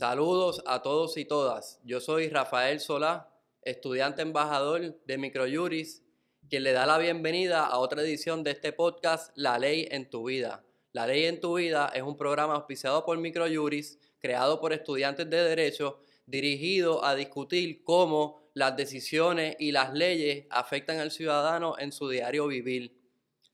Saludos a todos y todas. Yo soy Rafael Solá, estudiante embajador de Microjuris, quien le da la bienvenida a otra edición de este podcast La Ley en tu Vida. La Ley en tu Vida es un programa auspiciado por Microjuris, creado por estudiantes de Derecho, dirigido a discutir cómo las decisiones y las leyes afectan al ciudadano en su diario vivir.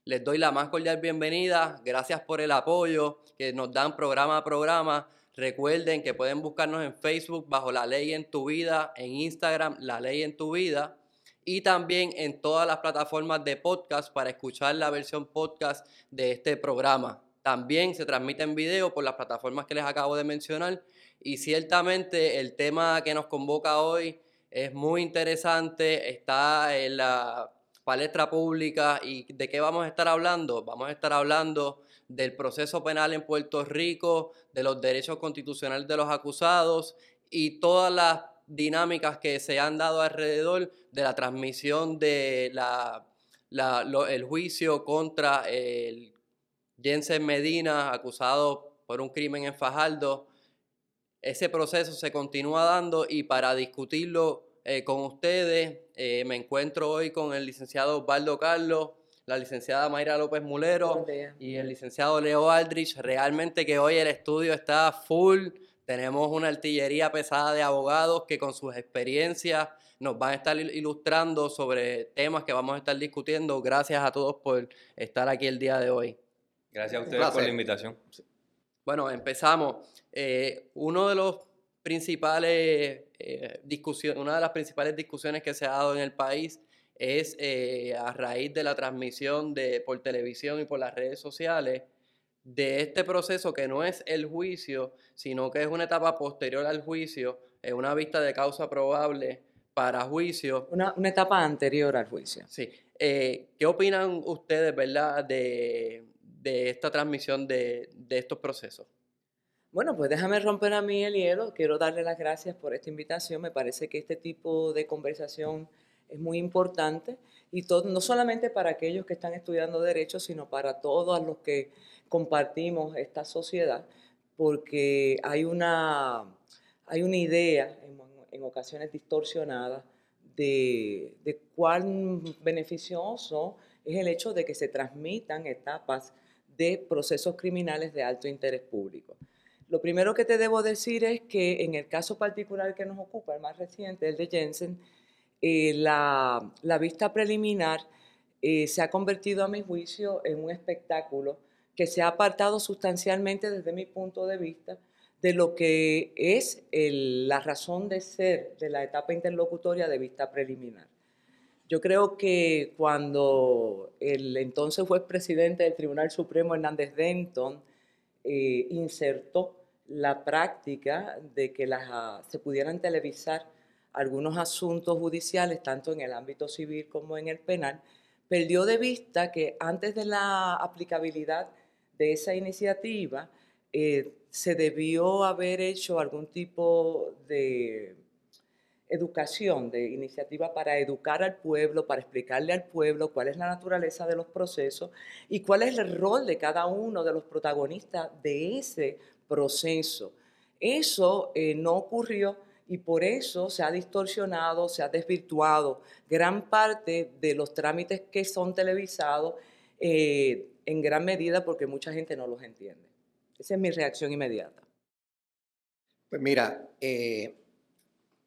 Les doy la más cordial bienvenida, gracias por el apoyo que nos dan programa a programa Recuerden que pueden buscarnos en Facebook bajo La Ley en tu Vida, en Instagram La Ley en tu Vida y también en todas las plataformas de podcast para escuchar la versión podcast de este programa. También se transmite en video por las plataformas que les acabo de mencionar y ciertamente el tema que nos convoca hoy es muy interesante, está en la palestra pública y de qué vamos a estar hablando. Vamos a estar hablando del proceso penal en Puerto Rico, de los derechos constitucionales de los acusados y todas las dinámicas que se han dado alrededor de la transmisión de juicio contra el Jensen Medina, acusado por un crimen en Fajardo. Ese proceso se continúa dando y para discutirlo eh, con ustedes eh, me encuentro hoy con el licenciado Osvaldo Carlos, la licenciada Mayra López Mulero y el licenciado Leo Aldrich. Realmente que hoy el estudio está full. Tenemos una artillería pesada de abogados que con sus experiencias nos van a estar ilustrando sobre temas que vamos a estar discutiendo. Gracias a todos por estar aquí el día de hoy. Gracias a ustedes por la invitación. Bueno, empezamos. Eh, uno de los principales eh, discusiones, una de las principales discusiones que se ha dado en el país es eh, a raíz de la transmisión de, por televisión y por las redes sociales de este proceso que no es el juicio, sino que es una etapa posterior al juicio, es una vista de causa probable para juicio. Una, etapa anterior al juicio. Sí. Eh, ¿Qué opinan ustedes, verdad, de, esta transmisión de, de estos procesos? Bueno, pues déjame romper a mí el hielo. Quiero darle las gracias por esta invitación. Me parece que este tipo de conversación es muy importante y no solamente para aquellos que están estudiando derecho, sino para todos los que compartimos esta sociedad, porque hay una, hay una idea en, ocasiones distorsionada de, de cuán beneficioso es el hecho de que se transmitan etapas de procesos criminales de alto interés público. Lo primero que te debo decir es que en el caso particular que nos ocupa, el más reciente, el de Jensen, eh, la, vista preliminar eh, se ha convertido, a mi juicio, en un espectáculo que se ha apartado sustancialmente desde mi punto de vista de lo que es la razón de ser de la etapa interlocutoria de vista preliminar. Yo creo que cuando el entonces juez presidente del Tribunal Supremo, Hernández Denton, eh, insertó la práctica de que las, se pudieran televisar algunos asuntos judiciales, tanto en el ámbito civil como en el penal, perdió de vista que antes de la aplicabilidad de esa iniciativa eh, se debió haber hecho algún tipo de educación, de iniciativa para educar al pueblo, para explicarle al pueblo cuál es la naturaleza de los procesos y cuál es el rol de cada uno de los protagonistas de ese proceso. Eso eh, no ocurrió y por eso se ha distorsionado, se ha desvirtuado gran parte de los trámites que son televisados eh, en gran medida porque mucha gente no los entiende. Esa es mi reacción inmediata. Pues mira, eh,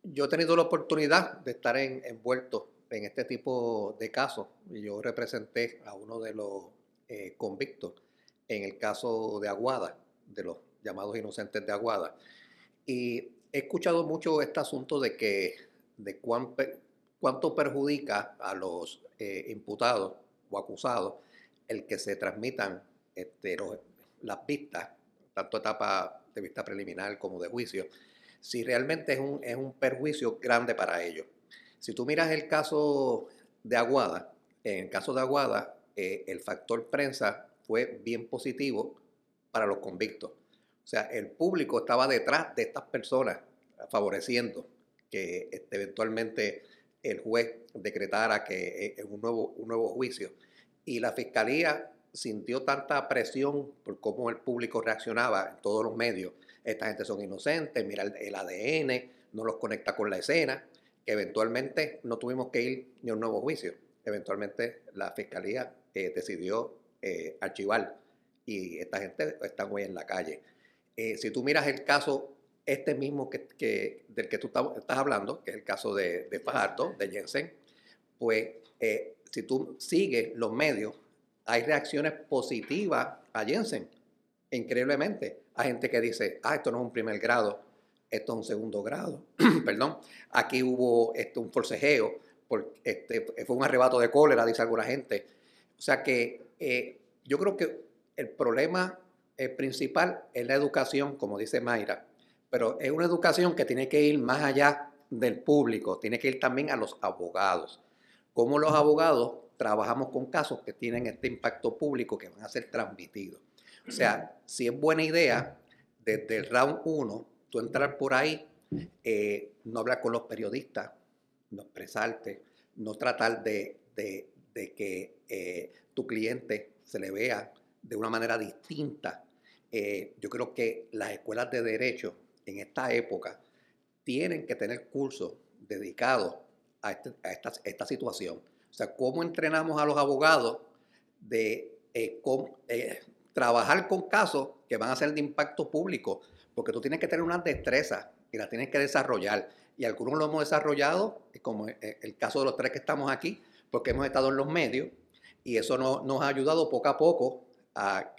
yo he tenido la oportunidad de estar envuelto en este tipo de casos. Yo representé a uno de los eh, convictos en el caso de Aguada, de los llamados inocentes de Aguada. Y he escuchado mucho este asunto de que de cuánto perjudica a los eh, imputados o acusados el que se transmitan este, las vistas, tanto etapa de vista preliminar como de juicio, si realmente es un, es un perjuicio grande para ellos. Si tú miras el caso de Aguada, en el caso de Aguada, eh, el factor prensa fue bien positivo para los convictos. O sea, el público estaba detrás de estas personas, favoreciendo que este, eventualmente el juez decretara que es un nuevo, un nuevo juicio. Y la fiscalía sintió tanta presión por cómo el público reaccionaba en todos los medios, esta gente son inocentes, mira el, ADN, no los conecta con la escena, que eventualmente no tuvimos que ir ni a un nuevo juicio. Eventualmente la fiscalía eh, decidió eh, archivar y esta gente está muy en la calle. Eh, si tú miras el caso, este mismo que, del que tú estás hablando, que es el caso de, de Fajardo, de Jensen, pues si tú sigues los medios, hay reacciones positivas a Jensen, increíblemente. Hay gente que dice, ah, esto no es un primer grado, esto es un segundo grado, perdón, aquí hubo este, un forcejeo, porque este, fue un arrebato de cólera, dice alguna gente. O sea que eh, yo creo que el problema eh, principal es la educación, como dice Mayra, pero es una educación que tiene que ir más allá del público, tiene que ir también a los abogados. Como los abogados trabajamos con casos que tienen este impacto público que van a ser transmitidos. O sea, si es buena idea, desde el round 1, tú entrar por ahí, eh, no hablar con los periodistas, no expresarte, no tratar de, que eh, tu cliente se le vea de una manera distinta. Eh, yo creo que las escuelas de derecho en esta época tienen que tener cursos dedicados a, este, esta, esta, situación. O sea, cómo entrenamos a los abogados de cómo, trabajar con casos que van a ser de impacto público, porque tú tienes que tener una destreza y la tienes que desarrollar. Y algunos lo hemos desarrollado, como el caso de los tres que estamos aquí, porque hemos estado en los medios y eso nos ha ayudado poco a poco a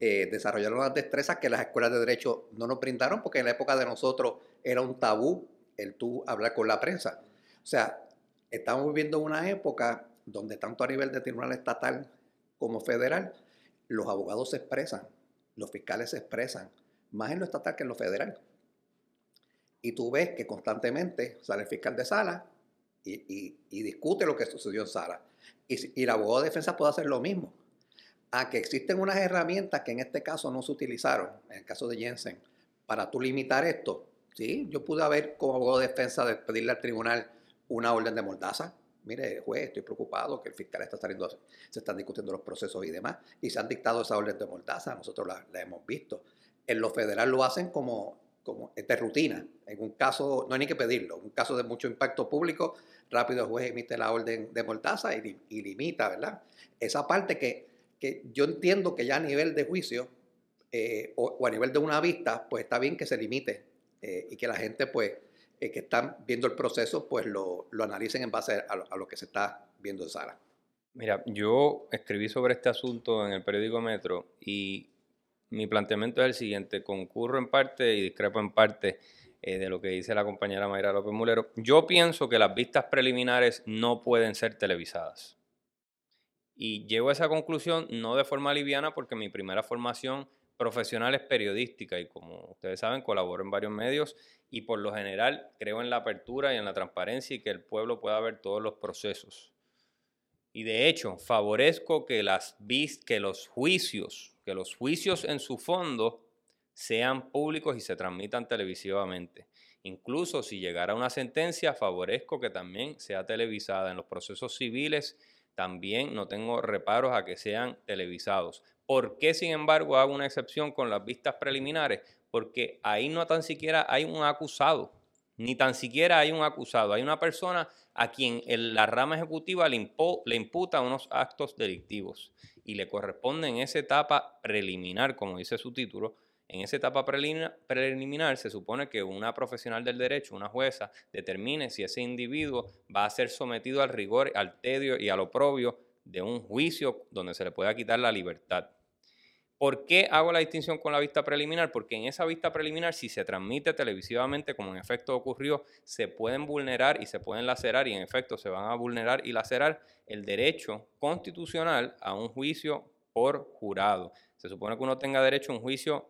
eh, desarrollar unas destrezas que las escuelas de derecho no nos brindaron, porque en la época de nosotros era un tabú el tú hablar con la prensa. O sea, estamos viviendo una época donde tanto a nivel de tribunal estatal como federal, los abogados se expresan, los fiscales se expresan, más en lo estatal que en lo federal. Y tú ves que constantemente sale el fiscal de sala y, discute lo que sucedió en sala. Y, el abogado de defensa puede hacer lo mismo. A que existen unas herramientas que en este caso no se utilizaron, en el caso de Jensen, para tú limitar esto. Sí, yo pude haber como abogado de defensa de pedirle al tribunal una orden de mordaza, mire, juez, estoy preocupado que el fiscal está saliendo, se están discutiendo los procesos y demás, y se han dictado esa orden de mordaza, nosotros la, hemos visto. En lo federal lo hacen como, como de rutina. En un caso, no hay ni que pedirlo, un caso de mucho impacto público, rápido el juez emite la orden de mordaza y, limita, ¿verdad? Esa parte que, que, yo entiendo que ya a nivel de juicio eh, o, a nivel de una vista, pues está bien que se limite eh, y que la gente pues eh, que están viendo el proceso, pues lo, lo analicen en base a lo, que se está viendo en sala. Mira, yo escribí sobre este asunto en el periódico Metro y mi planteamiento es el siguiente, concurro en parte y discrepo en parte eh, de lo que dice la compañera Mayra López Mulero. Yo pienso que las vistas preliminares no pueden ser televisadas. Y llego a esa conclusión no de forma liviana porque mi primera formación profesional es periodística y como ustedes saben colaboro en varios medios y por lo general creo en la apertura y en la transparencia y que el pueblo pueda ver todos los procesos. Y de hecho, favorezco que, las, que los juicios, que los juicios en su fondo sean públicos y se transmitan televisivamente. Incluso si llegara una sentencia, favorezco que también sea televisada. En los procesos civiles también no tengo reparos a que sean televisados. ¿Por qué, sin embargo, hago una excepción con las vistas preliminares? Porque ahí no tan siquiera hay un acusado, ni tan siquiera hay un acusado. Hay una persona a quien la rama ejecutiva le, le imputa unos actos delictivos y le corresponde en esa etapa preliminar, como dice su título, en esa etapa preliminar se supone que una profesional del derecho, una jueza, determine si ese individuo va a ser sometido al rigor, al tedio y al oprobio de un juicio donde se le pueda quitar la libertad. ¿Por qué hago la distinción con la vista preliminar? Porque en esa vista preliminar, si se transmite televisivamente, como en efecto ocurrió, se pueden vulnerar y se pueden lacerar, y en efecto se van a vulnerar y lacerar el derecho constitucional a un juicio por jurado. Se supone que uno tenga derecho a un juicio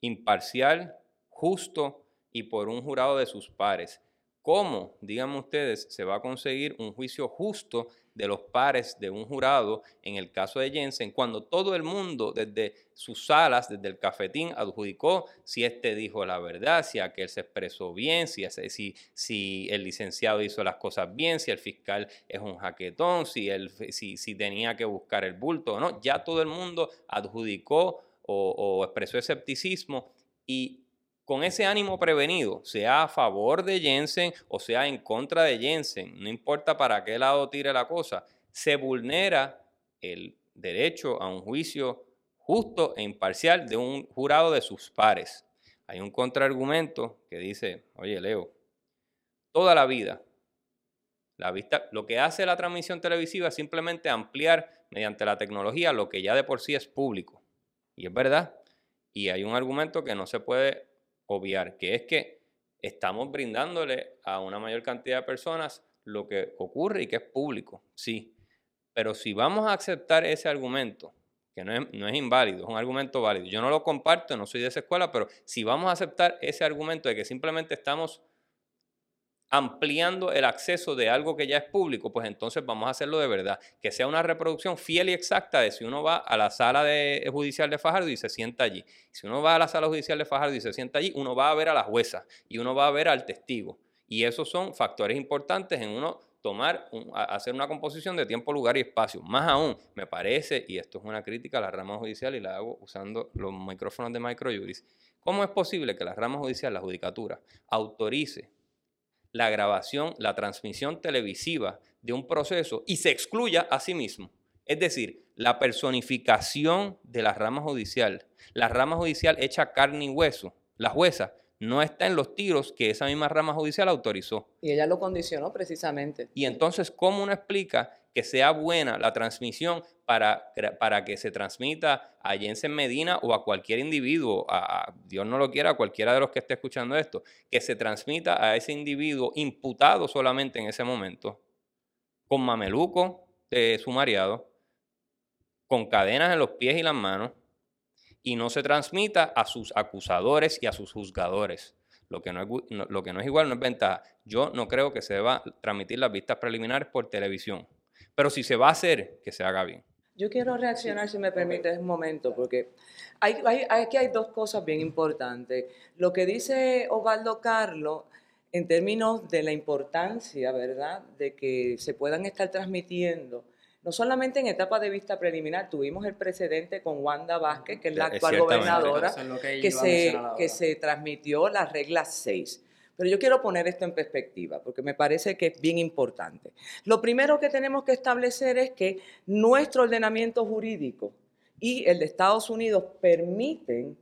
imparcial, justo y por un jurado de sus pares. ¿Cómo, díganme ustedes, se va a conseguir un juicio justo de los pares de un jurado en el caso de Jensen, cuando todo el mundo desde sus salas, desde el cafetín, adjudicó si este dijo la verdad, si aquel se expresó bien, si, si, si el licenciado hizo las cosas bien, si el fiscal es un jaquetón, si, si, si tenía que buscar el bulto o no, ya todo el mundo adjudicó o, expresó escepticismo y con ese ánimo prevenido, sea a favor de Jensen o sea en contra de Jensen, no importa para qué lado tire la cosa, se vulnera el derecho a un juicio justo e imparcial de un jurado de sus pares. Hay un contraargumento que dice, oye Leo, toda la vida, la vista, lo que hace la transmisión televisiva es simplemente ampliar mediante la tecnología lo que ya de por sí es público. Y es verdad. Y hay un argumento que no se puede obviar, que es que estamos brindándole a una mayor cantidad de personas lo que ocurre y que es público, sí. Pero si vamos a aceptar ese argumento, que no es, no es, inválido, es un argumento válido, yo no lo comparto, no soy de esa escuela, pero si vamos a aceptar ese argumento de que simplemente estamos ampliando el acceso de algo que ya es público, pues entonces vamos a hacerlo de verdad, que sea una reproducción fiel y exacta de si uno va a la sala de, judicial de Fajardo y se sienta allí. Si uno va a la sala judicial de Fajardo y se sienta allí, uno va a ver a la jueza y uno va a ver al testigo. Y esos son factores importantes en uno tomar, hacer una composición de tiempo, lugar y espacio. Más aún, me parece, y esto es una crítica a la rama judicial y la hago usando los micrófonos de Microjuris, ¿cómo es posible que la rama judicial, la judicatura, autorice la grabación, la transmisión televisiva de un proceso y se excluya a sí mismo. Es decir, la personificación de la rama judicial, la rama judicial hecha carne y hueso, la jueza no está en los tiros que esa misma rama judicial autorizó. Y ella lo condicionó precisamente. Y entonces, ¿cómo uno explica que sea buena la transmisión para, para que se transmita a Jensen Medina o a cualquier individuo, a, Dios no lo quiera, a cualquiera de los que esté escuchando esto, que se transmita a ese individuo imputado solamente en ese momento, con mameluco de sumariado, con cadenas en los pies y las manos, y no se transmita a sus acusadores y a sus juzgadores. Lo que no, es, lo que no es igual no es ventaja. Yo no creo que se deba transmitir las vistas preliminares por televisión. Pero si se va a hacer, que se haga bien. Yo quiero reaccionar, si me permite, un momento, porque hay, aquí hay dos cosas bien importantes. Lo que dice Osvaldo Carlos en términos de la importancia, ¿verdad?, de que se puedan estar transmitiendo, no solamente en etapa de vista preliminar, tuvimos el precedente con Wanda Vázquez, que es la actual gobernadora, que, se, que se transmitió la regla 6. Pero yo quiero poner esto en perspectiva, porque me parece que es bien importante. Lo primero que tenemos que establecer es que nuestro ordenamiento jurídico y el de Estados Unidos permiten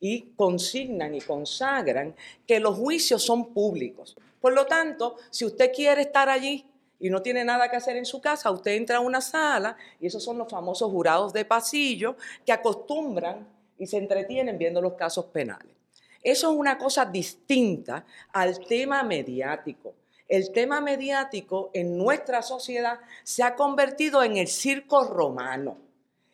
y consignan y consagran que los juicios son públicos. Por lo tanto, si usted quiere estar allí y no tiene nada que hacer en su casa, usted entra a una sala y esos son los famosos jurados de pasillo que acostumbran y se entretienen viendo los casos penales. Eso es una cosa distinta al tema mediático. El tema mediático en nuestra sociedad se ha convertido en el circo romano.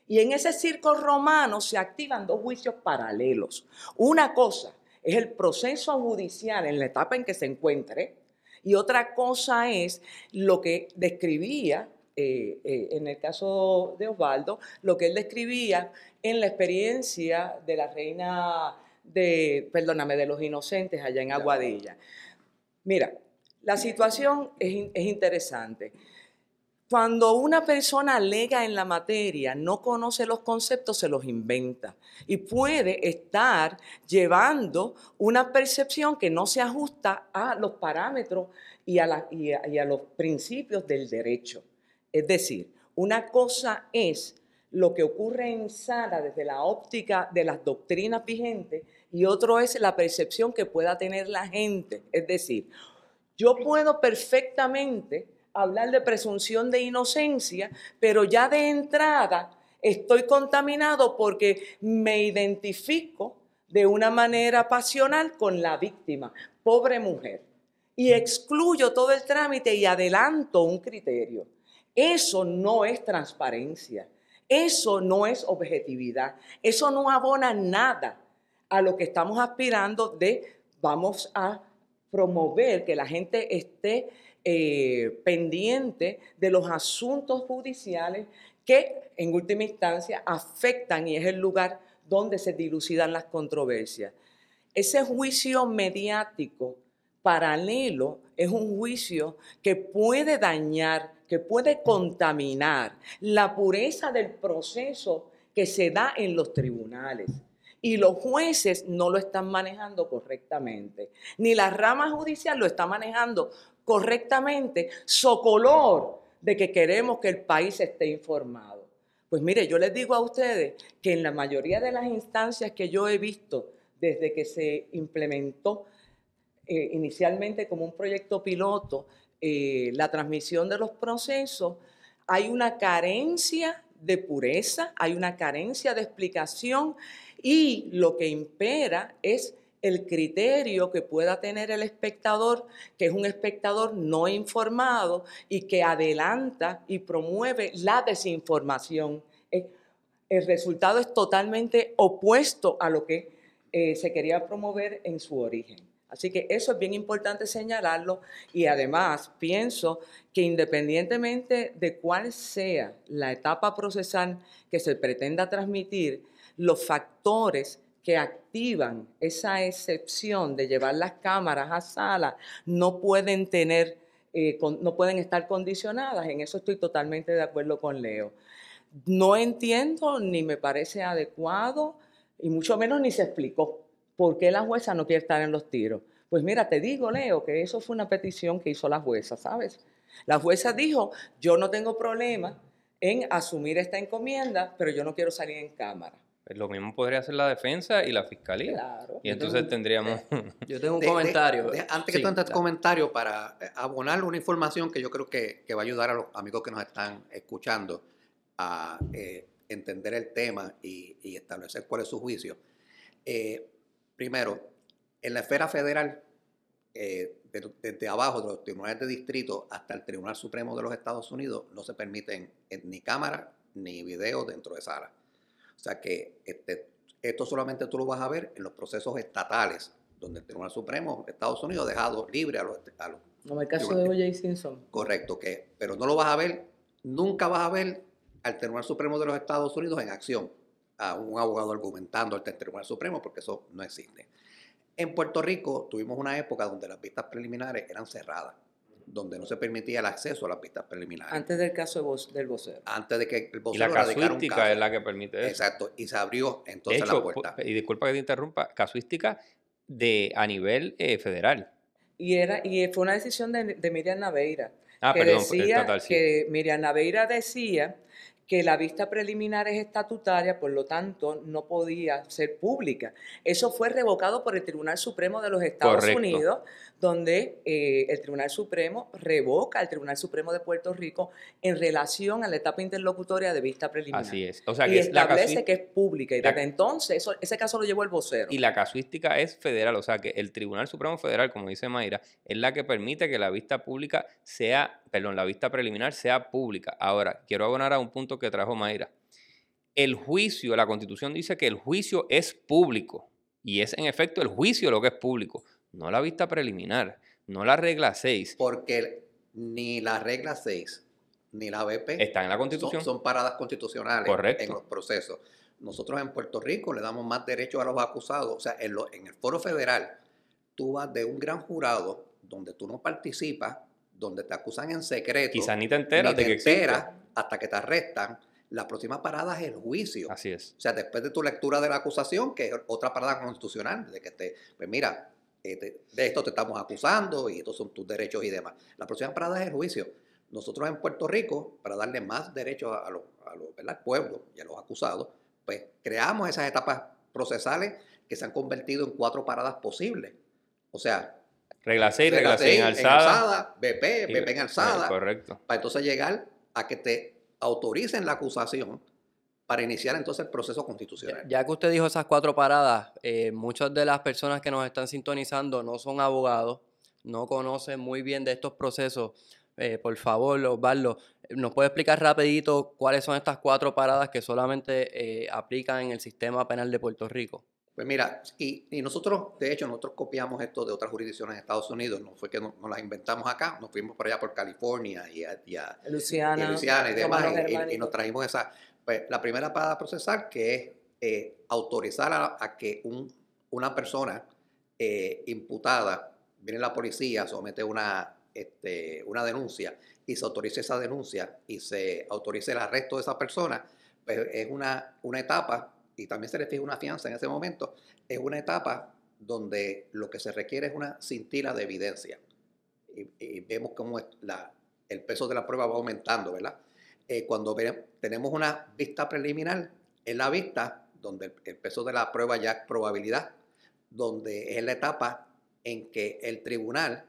Y en ese circo romano se activan dos juicios paralelos. Una cosa es el proceso judicial en la etapa en que se encuentre y otra cosa es lo que describía eh, eh, en el caso de Osvaldo, lo que él describía en la experiencia de la reina de, perdóname, de los inocentes allá en Aguadilla. Mira, la situación es, es interesante. Cuando una persona alega en la materia, no conoce los conceptos, se los inventa y puede estar llevando una percepción que no se ajusta a los parámetros y a, y a los principios del derecho. Es decir, una cosa es lo que ocurre en sala desde la óptica de las doctrinas vigentes y otro es la percepción que pueda tener la gente. Es decir, yo puedo perfectamente hablar de presunción de inocencia, pero ya de entrada estoy contaminado porque me identifico de una manera pasional con la víctima, pobre mujer, y excluyo todo el trámite y adelanto un criterio. Eso no es transparencia, eso no es objetividad, eso no abona nada a lo que estamos aspirando de vamos a promover que la gente esté eh, pendiente de los asuntos judiciales que en última instancia afectan y es el lugar donde se dilucidan las controversias. Ese juicio mediático paralelo es un juicio que puede dañar, que puede contaminar la pureza del proceso que se da en los tribunales. Y los jueces no lo están manejando correctamente, ni la rama judicial lo está manejando correctamente, socolor de que queremos que el país esté informado. Pues mire, yo les digo a ustedes que en la mayoría de las instancias que yo he visto desde que se implementó eh, inicialmente como un proyecto piloto eh, la transmisión de los procesos, hay una carencia de pureza, hay una carencia de explicación y lo que impera es el criterio que pueda tener el espectador, que es un espectador no informado y que adelanta y promueve la desinformación. Eh, el resultado es totalmente opuesto a lo que eh, se quería promover en su origen. Así que eso es bien importante señalarlo y además pienso que independientemente de cuál sea la etapa procesal que se pretenda transmitir, los factores que activan esa excepción de llevar las cámaras a sala no pueden tener, eh, no pueden estar condicionadas. En eso estoy totalmente de acuerdo con Leo. No entiendo ni me parece adecuado y mucho menos ni se explicó ¿Por qué la jueza no quiere estar en los tiros? Pues mira, te digo, Leo, que eso fue una petición que hizo la jueza, ¿sabes? La jueza dijo, yo no tengo problema en asumir esta encomienda, pero yo no quiero salir en cámara. Pues lo mismo podría hacer la defensa y la fiscalía. Claro. Y entonces tendríamos... Yo tengo un comentario. antes que tú entres comentario, para eh, abonar una información que yo creo que, va a ayudar a los amigos que nos están escuchando a eh, entender el tema y, establecer cuál es su juicio. Eh, Primero, en la esfera federal, eh, desde, abajo, de los tribunales de distrito hasta el Tribunal Supremo de los Estados Unidos, no se permiten eh, ni cámara ni video dentro de sala. O sea que este, esto solamente tú lo vas a ver en los procesos estatales, donde el Tribunal Supremo de Estados Unidos ha dejado libre a los... A los Como el caso de O.J. Simpson. Correcto, que, pero no lo vas a ver, nunca vas a ver al Tribunal Supremo de los Estados Unidos en acción a un abogado argumentando ante el Tribunal Supremo, porque eso no existe. En Puerto Rico tuvimos una época donde las vistas preliminares eran cerradas, donde no se permitía el acceso a las vistas preliminares. Antes del caso del vocero. Antes de que el vocero Y la casuística es la que permite eso. Exacto, y se abrió entonces la puerta. Y disculpa que te interrumpa, casuística de a nivel eh, federal. Y, era, y fue una decisión de, Miriam Naveira. Ah, que perdón, decía total, sí. que Miriam Naveira decía que la vista preliminar es estatutaria, por lo tanto no podía ser pública. Eso fue revocado por el Tribunal Supremo de los Estados Unidos, donde eh, el Tribunal Supremo revoca al Tribunal Supremo de Puerto Rico en relación a la etapa interlocutoria de vista preliminar. Así es. y establece que es pública. Y desde entonces, ese caso lo llevó el vocero. Y la casuística es federal, o sea que el Tribunal Supremo Federal, como dice Mayra, es la que permite que la vista pública sea, perdón, la vista preliminar sea pública. Ahora, quiero abonar a un punto que trajo Mayra. El juicio, la Constitución dice que el juicio es público. Y es en efecto el juicio lo que es público no la vista preliminar, no la regla 6. Porque ni la regla 6 ni la BP están en la Constitución. Son, paradas constitucionales en los procesos. Nosotros en Puerto Rico le damos más derechos a los acusados. O sea, en, en el foro federal, tú vas de un gran jurado donde tú no participas, donde te acusan en secreto. Quizás ni te enteras de que enteras hasta que te arrestan. La próxima parada es el juicio. Así es. O sea, después de tu lectura de la acusación, que es otra parada constitucional, de que te, pues mira, de esto te estamos acusando y estos son tus derechos y demás. La próxima parada es el juicio. Nosotros en Puerto Rico, para darle más derechos a, los, al pueblo y a los acusados, pues creamos esas etapas procesales que se han convertido en cuatro paradas posibles. O sea, regla 6, regla 6 en alzada, BP, BP en alzada. Correcto. Para entonces llegar a que te autoricen la acusación para iniciar entonces el proceso constitucional. Ya que usted dijo esas cuatro paradas, eh, muchas de las personas que nos están sintonizando no son abogados, no conocen muy bien de estos procesos. Eh, por favor, Osvaldo, ¿nos puede explicar rapidito cuáles son estas cuatro paradas que solamente eh, aplican en el sistema penal de Puerto Rico? Pues mira, y, nosotros, de hecho, nosotros copiamos esto de otras jurisdicciones en Estados Unidos, no fue que nos, las inventamos acá, nos fuimos por allá por California y, a, Luciana, y, demás, y, nos trajimos esa, pues, la primera parada procesal que es eh, autorizar a, que una persona eh, imputada, viene la policía, somete una, este, una denuncia y se autorice esa denuncia y se autorice el arresto de esa persona, pues es una, una etapa, y también se le fija una fianza en ese momento, es una etapa donde lo que se requiere es una cintila de evidencia. Y, vemos cómo el peso de la prueba va aumentando, ¿verdad? Eh, cuando tenemos una vista preliminar, es la vista donde el peso de la prueba ya es probabilidad, donde es la etapa en que el tribunal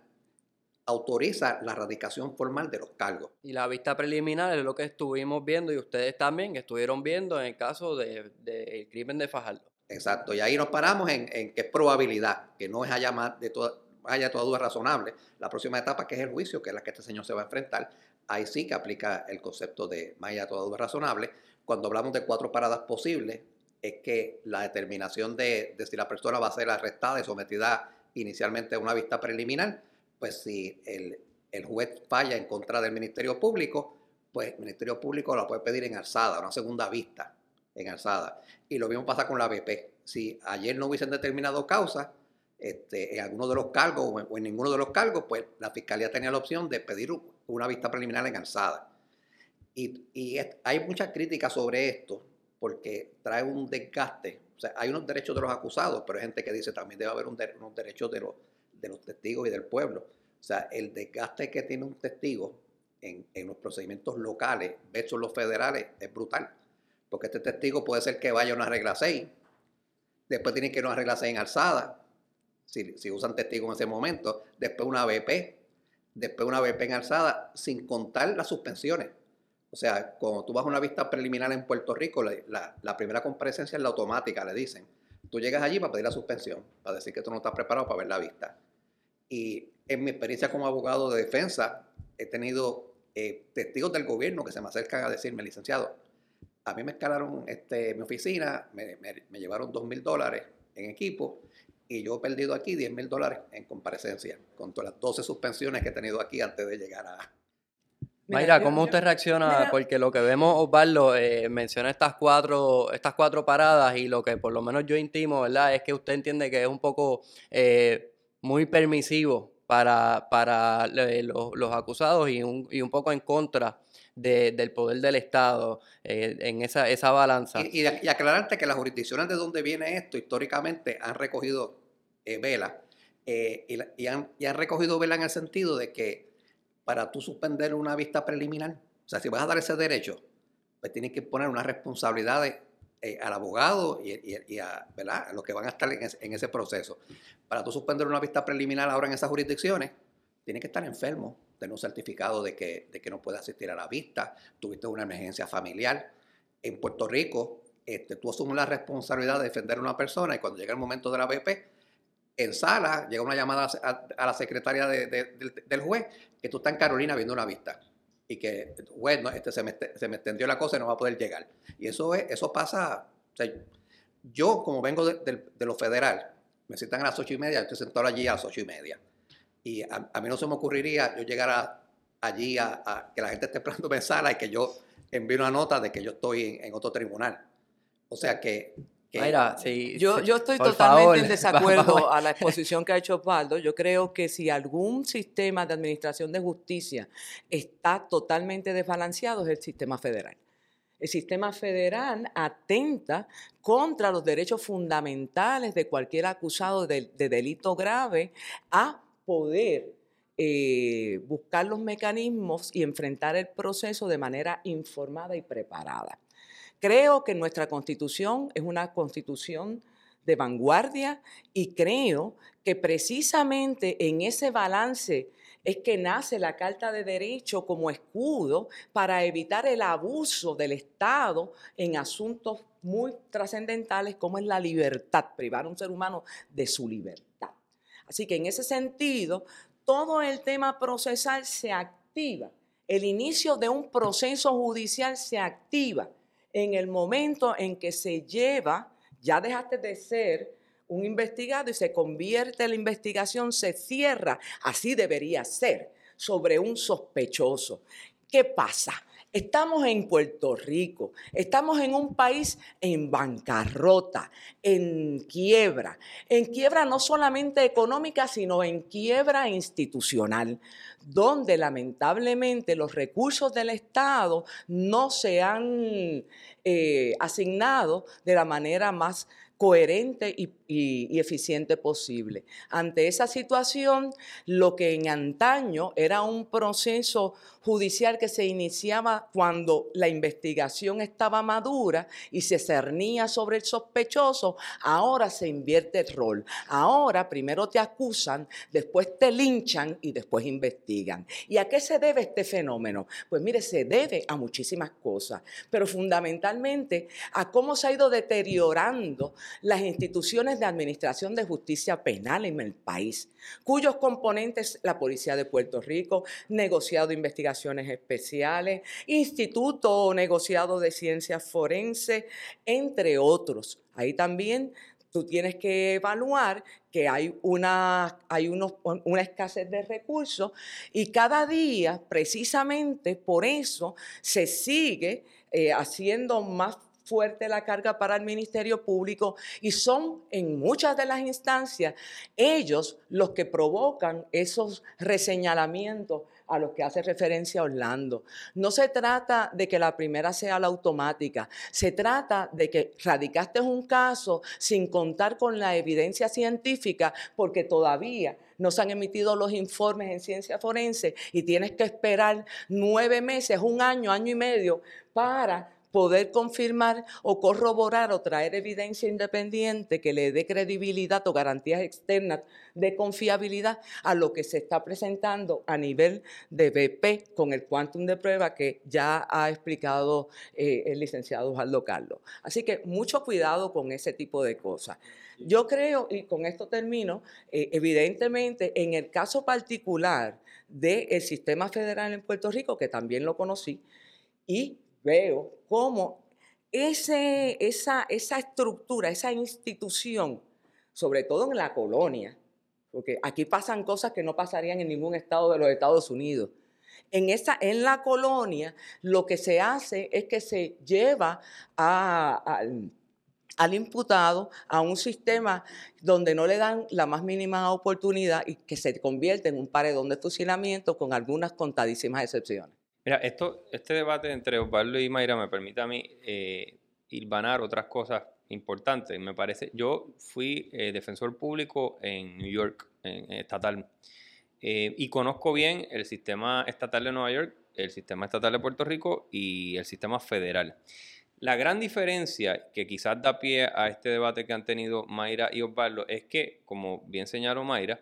autoriza la radicación formal de los cargos. Y la vista preliminar es lo que estuvimos viendo y ustedes también estuvieron viendo en el caso del de, crimen de Fajardo. Exacto, y ahí nos paramos en, que es probabilidad, que no es haya más de toda, haya toda duda razonable. La próxima etapa, que es el juicio, que es la que este señor se va a enfrentar, ahí sí que aplica el concepto de de toda duda razonable. Cuando hablamos de cuatro paradas posibles, es que la determinación de, si la persona va a ser arrestada y sometida inicialmente a una vista preliminar, pues si el, juez falla en contra del Ministerio Público, pues el Ministerio Público la puede pedir en alzada, una segunda vista en alzada. Y lo mismo pasa con la BP. Si ayer no hubiesen determinado causa, este, en alguno de los cargos o en, ninguno de los cargos, pues la Fiscalía tenía la opción de pedir una vista preliminar en alzada. Y, hay muchas críticas sobre esto porque trae un desgaste. O sea, hay unos derechos de los acusados, pero hay gente que dice también debe haber unos derechos de los, testigos y del pueblo. O sea, el desgaste que tiene un testigo en, los procedimientos locales versus los federales es brutal. Porque este testigo puede ser que vaya a una regla 6, después tiene que ir a una regla 6 en alzada, si, si usan testigo en ese momento, después una BP, después una BP en alzada, sin contar las suspensiones. O sea, cuando tú vas a una vista preliminar en Puerto Rico, la, la primera comparecencia es la automática, le dicen. Tú llegas allí para pedir la suspensión, para decir que tú no estás preparado para ver la vista. Y en mi experiencia como abogado de defensa, he tenido eh, testigos del gobierno que se me acercan a decirme, licenciado, a mí me escalaron este, mi oficina, me, llevaron dos mil dólares en equipo y yo he perdido aquí 10 mil dólares en comparecencia, con todas las 12 suspensiones que he tenido aquí antes de llegar a... Mayra, ¿cómo usted reacciona? Porque lo que vemos, Osvaldo, eh, menciona estas cuatro, estas cuatro paradas y lo que por lo menos yo intimo, ¿verdad? Es que usted entiende que es un poco eh, muy permisivo para, para los, acusados y un, y un, poco en contra del poder del Estado eh, en esa, esa balanza. Y, y, aclararte que las jurisdicciones de donde viene esto históricamente han recogido eh, vela eh, y, han, y han recogido vela en el sentido de que para tú suspender una vista preliminar, o sea, si vas a dar ese derecho, pues tienes que poner una responsabilidad de, eh, al abogado y, a, los que van a estar en ese, proceso. Para tú suspender una vista preliminar ahora en esas jurisdicciones, tienes que estar enfermo, tener un certificado de que, de que no puedes asistir a la vista, tuviste una emergencia familiar. En Puerto Rico, este, tú asumes la responsabilidad de defender a una persona y cuando llega el momento de la BP, en sala llega una llamada a, la secretaria del juez que tú estás en Carolina viendo una vista y que, bueno, este, se, me, se me extendió la cosa y no va a poder llegar. Y eso, es, eso pasa, yo como vengo de, lo federal, me citan a las ocho y media, estoy sentado allí a las ocho y media. Y a, mí no se me ocurriría yo llegar allí a, que la gente esté esperando en sala y que yo envíe una nota de que yo estoy en otro tribunal. O sea que Mira, yo, yo estoy totalmente en desacuerdo a la exposición que ha hecho Osvaldo. Yo creo que si algún sistema de administración de justicia está totalmente desbalanceado es el sistema federal. El sistema federal atenta contra los derechos fundamentales de cualquier acusado de, delito grave a poder eh, buscar los mecanismos y enfrentar el proceso de manera informada y preparada. Creo que nuestra constitución es una constitución de vanguardia y creo que precisamente en ese balance es que nace la Carta de Derecho como escudo para evitar el abuso del Estado en asuntos muy trascendentales como es la libertad, privar a un ser humano de su libertad. Así que en ese sentido, todo el tema procesal se activa. El inicio de un proceso judicial se activa en el momento en que se lleva, ya dejaste de ser un investigado y se convierte la investigación, se cierra, así debería ser, sobre un sospechoso. ¿Qué pasa? Estamos en Puerto Rico, estamos en un país en bancarrota, en quiebra, en quiebra no solamente económica, sino en quiebra institucional, donde lamentablemente los recursos del Estado no se han eh, asignado de la manera más coherente y, eficiente posible. Ante esa situación, lo que en antaño era un proceso judicial que se iniciaba cuando la investigación estaba madura y se cernía sobre el sospechoso, ahora se invierte el rol. Ahora primero te acusan, después te linchan y después investigan. ¿Y a qué se debe este fenómeno? Pues mire, se debe a muchísimas cosas, pero fundamentalmente a cómo se ha ido deteriorando las instituciones de administración de justicia penal en el país, cuyos componentes la Policía de Puerto Rico, negociado de investigaciones especiales, Instituto negociado de ciencias forenses, entre otros. Ahí también tú tienes que evaluar que hay una, hay una escasez de recursos y cada día, precisamente por eso, se sigue eh, haciendo más fuerte la carga para el Ministerio Público y son en muchas de las instancias ellos los que provocan esos reseñalamientos a los que hace referencia Orlando. No se trata de que la primera sea la automática, se trata de que radicaste un caso sin contar con la evidencia científica porque todavía no se han emitido los informes en ciencia forense y tienes que esperar nueve meses, un año, año y medio para poder confirmar o corroborar o traer evidencia independiente que le dé credibilidad o garantías externas de confiabilidad a lo que se está presentando a nivel de BP con el quantum de prueba que ya ha explicado eh, el licenciado Osvaldo Carlos. Así que mucho cuidado con ese tipo de cosas. Yo creo, y con esto termino, eh, evidentemente en el caso particular del sistema federal en Puerto Rico, que también lo conocí, y veo cómo esa, estructura, esa institución, sobre todo en la colonia, porque aquí pasan cosas que no pasarían en ningún estado de los Estados Unidos. En, esa, en la colonia lo que se hace es que se lleva al imputado a un sistema donde no le dan la más mínima oportunidad y que se convierte en un paredón de fusilamiento con algunas contadísimas excepciones. Mira, esto, este debate entre Osvaldo y Mayra me permite a mí eh, otras cosas importantes. Me parece, yo fui eh, defensor público en New York, en, estatal, eh, y conozco bien el sistema estatal de Nueva York, el sistema estatal de Puerto Rico y el sistema federal. La gran diferencia que quizás da pie a este debate que han tenido Mayra y Osvaldo es que, como bien señaló Mayra,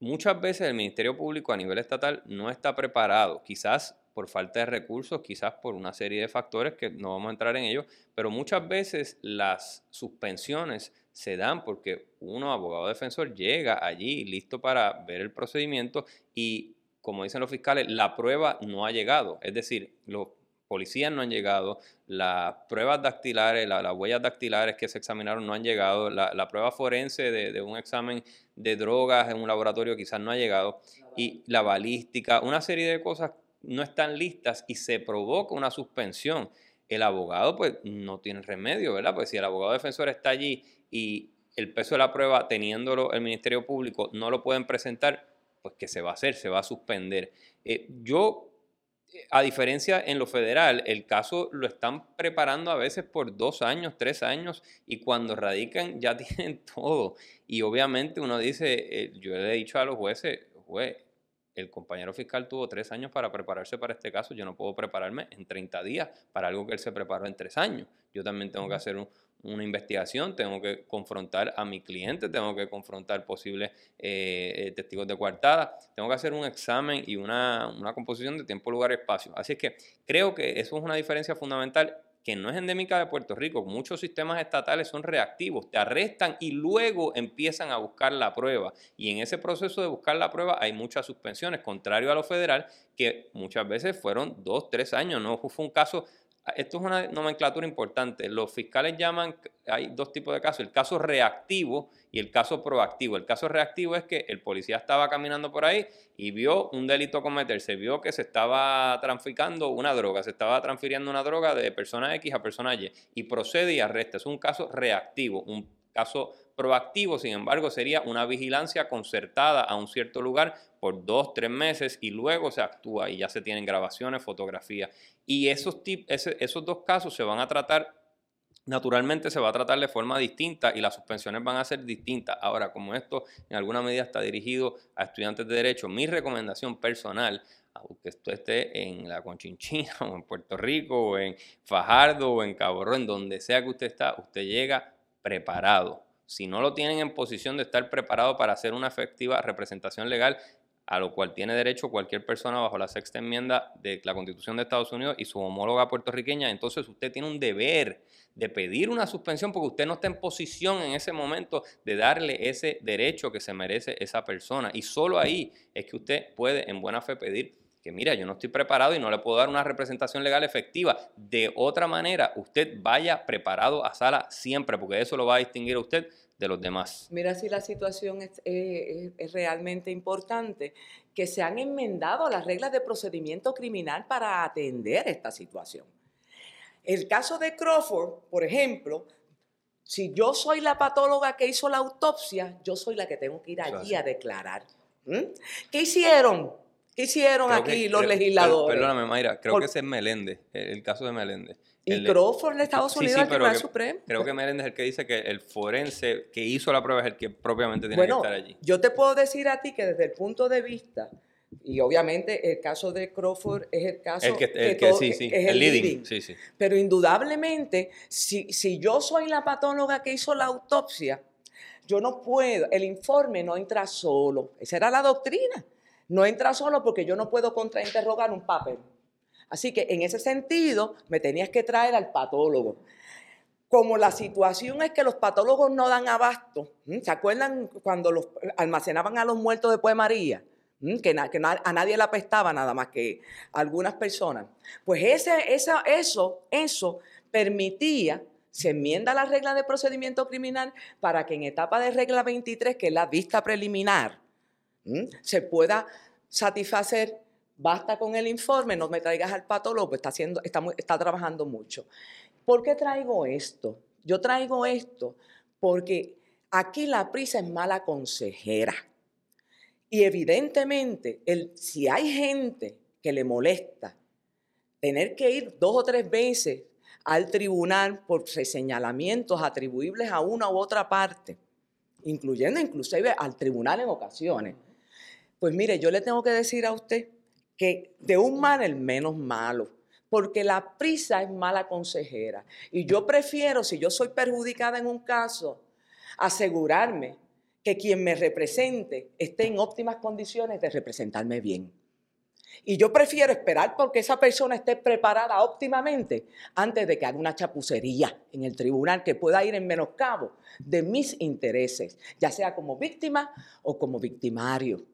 muchas veces el Ministerio Público a nivel estatal no está preparado, quizás por falta de recursos, quizás por una serie de factores que no vamos a entrar en ellos, pero muchas veces las suspensiones se dan porque uno, abogado defensor, llega allí listo para ver el procedimiento y, como dicen los fiscales, la prueba no ha llegado. Es decir, los policías no han llegado, las pruebas dactilares, las huellas dactilares que se examinaron no han llegado, la, prueba forense de, de, un examen de drogas en un laboratorio quizás no ha llegado, y la balística, una serie de cosas no están listas y se provoca una suspensión, el abogado pues no tiene remedio, ¿verdad? Pues si el abogado defensor está allí y el peso de la prueba teniéndolo el Ministerio Público no lo pueden presentar, pues ¿qué se va a hacer? Se va a suspender. Eh, yo, a diferencia en lo federal, el caso lo están preparando a veces por dos años, tres años y cuando radican ya tienen todo. Y obviamente uno dice, eh, yo le he dicho a los jueces, juez, el compañero fiscal tuvo tres años para prepararse para este caso, yo no puedo prepararme en 30 días para algo que él se preparó en tres años. Yo también tengo que hacer una investigación, tengo que confrontar a mi cliente, tengo que confrontar posibles eh, eh, testigos de coartada, tengo que hacer un examen y una, una composición de tiempo, lugar y espacio. Así es que creo que eso es una diferencia fundamental que no es endémica de Puerto Rico. Muchos sistemas estatales son reactivos, te arrestan y luego empiezan a buscar la prueba. Y en ese proceso de buscar la prueba hay muchas suspensiones, contrario a lo federal, que muchas veces fueron dos, tres años. No fue un caso esto es una nomenclatura importante. Los fiscales llaman, hay dos tipos de casos, el caso reactivo y el caso proactivo. El caso reactivo es que el policía estaba caminando por ahí y vio un delito cometerse, vio que se estaba traficando una droga, se estaba transfiriendo una droga de persona X a persona Y y procede y arresta. Es un caso reactivo, un caso proactivo, sin embargo, sería una vigilancia concertada a un cierto lugar por dos, tres meses y luego se actúa y ya se tienen grabaciones, fotografías. Y esos, esos dos casos se van a tratar, naturalmente se va a tratar de forma distinta y las suspensiones van a ser distintas. Ahora, como esto en alguna medida está dirigido a estudiantes de derecho, mi recomendación personal aunque esto esté en la Conchinchina o en Puerto Rico o en Fajardo o en Cabo en donde sea que usted está, usted llega preparado si no lo tienen en posición de estar preparado para hacer una efectiva representación legal, a lo cual tiene derecho cualquier persona bajo la sexta enmienda de la Constitución de Estados Unidos y su homóloga puertorriqueña, entonces usted tiene un deber de pedir una suspensión porque usted no está en posición en ese momento de darle ese derecho que se merece esa persona. Y solo ahí es que usted puede en buena fe pedir que mira, yo no estoy preparado y no le puedo dar una representación legal efectiva. De otra manera, usted vaya preparado a sala siempre, porque eso lo va a distinguir a usted de los demás. Mira si la situación es, eh, realmente importante, que se han enmendado las reglas de procedimiento criminal para atender esta situación. El caso de Crawford, por ejemplo, si yo soy la patóloga que hizo la autopsia, yo soy la que tengo que ir allí a declarar. ¿Qué hicieron? ¿Qué hicieron aquí los legisladores? Perdóname, Mayra, creo que ese es Meléndez, el, caso de Meléndez. Y Crawford de Estados Unidos, el Tribunal Supremo. Creo que Meléndez es el que dice que el forense que hizo la prueba es el que propiamente tiene que estar allí. Yo te puedo decir a ti que desde el punto de vista, y obviamente el caso de Crawford es el caso el que, el sí, sí, es el, leading, Sí, sí. Pero indudablemente, si, si yo soy la patóloga que hizo la autopsia, yo no puedo, el informe no entra solo. Esa era la doctrina. No entra solo porque yo no puedo contrainterrogar un papel. Así que en ese sentido me tenías que traer al patólogo. Como la situación es que los patólogos no dan abasto, ¿se acuerdan cuando los almacenaban a los muertos después de María? Que, a nadie le apestaba nada más que algunas personas. Pues ese, eso, eso permitía, se enmienda la regla de procedimiento criminal para que en etapa de regla 23, que es la vista preliminar, se pueda satisfacer, basta con el informe, no me traigas al patólogo, está, haciendo, está, está trabajando mucho. ¿Por qué traigo esto? Yo traigo esto porque aquí la prisa es mala consejera. Y evidentemente, el, si hay gente que le molesta tener que ir dos o tres veces al tribunal por señalamientos atribuibles a una u otra parte, incluyendo inclusive al tribunal en ocasiones, pues mire, yo le tengo que decir a usted que de un mal el menos malo, porque la prisa es mala consejera. Y yo prefiero, si yo soy perjudicada en un caso, asegurarme que quien me represente esté en óptimas condiciones de representarme bien. Y yo prefiero esperar porque esa persona esté preparada óptimamente antes de que haga una chapucería en el tribunal que pueda ir en menoscabo de mis intereses, ya sea como víctima o como victimario.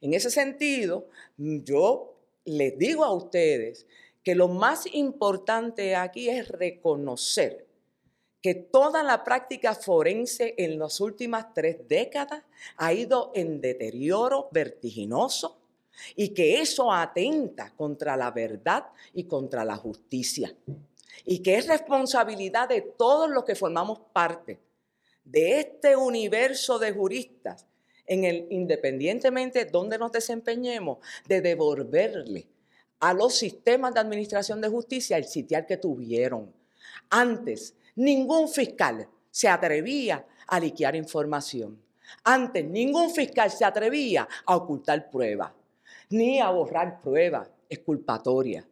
En ese sentido, yo les digo a ustedes que lo más importante aquí es reconocer que toda la práctica forense en las últimas tres décadas ha ido en deterioro vertiginoso y que eso atenta contra la verdad y contra la justicia. Y que es responsabilidad de todos los que formamos parte de este universo de juristas en el, independientemente de donde nos desempeñemos, de devolverle a los sistemas de administración de justicia el sitial que tuvieron. Antes, ningún fiscal se atrevía a liquear información. Antes, ningún fiscal se atrevía a ocultar pruebas, ni a borrar pruebas exculpatorias.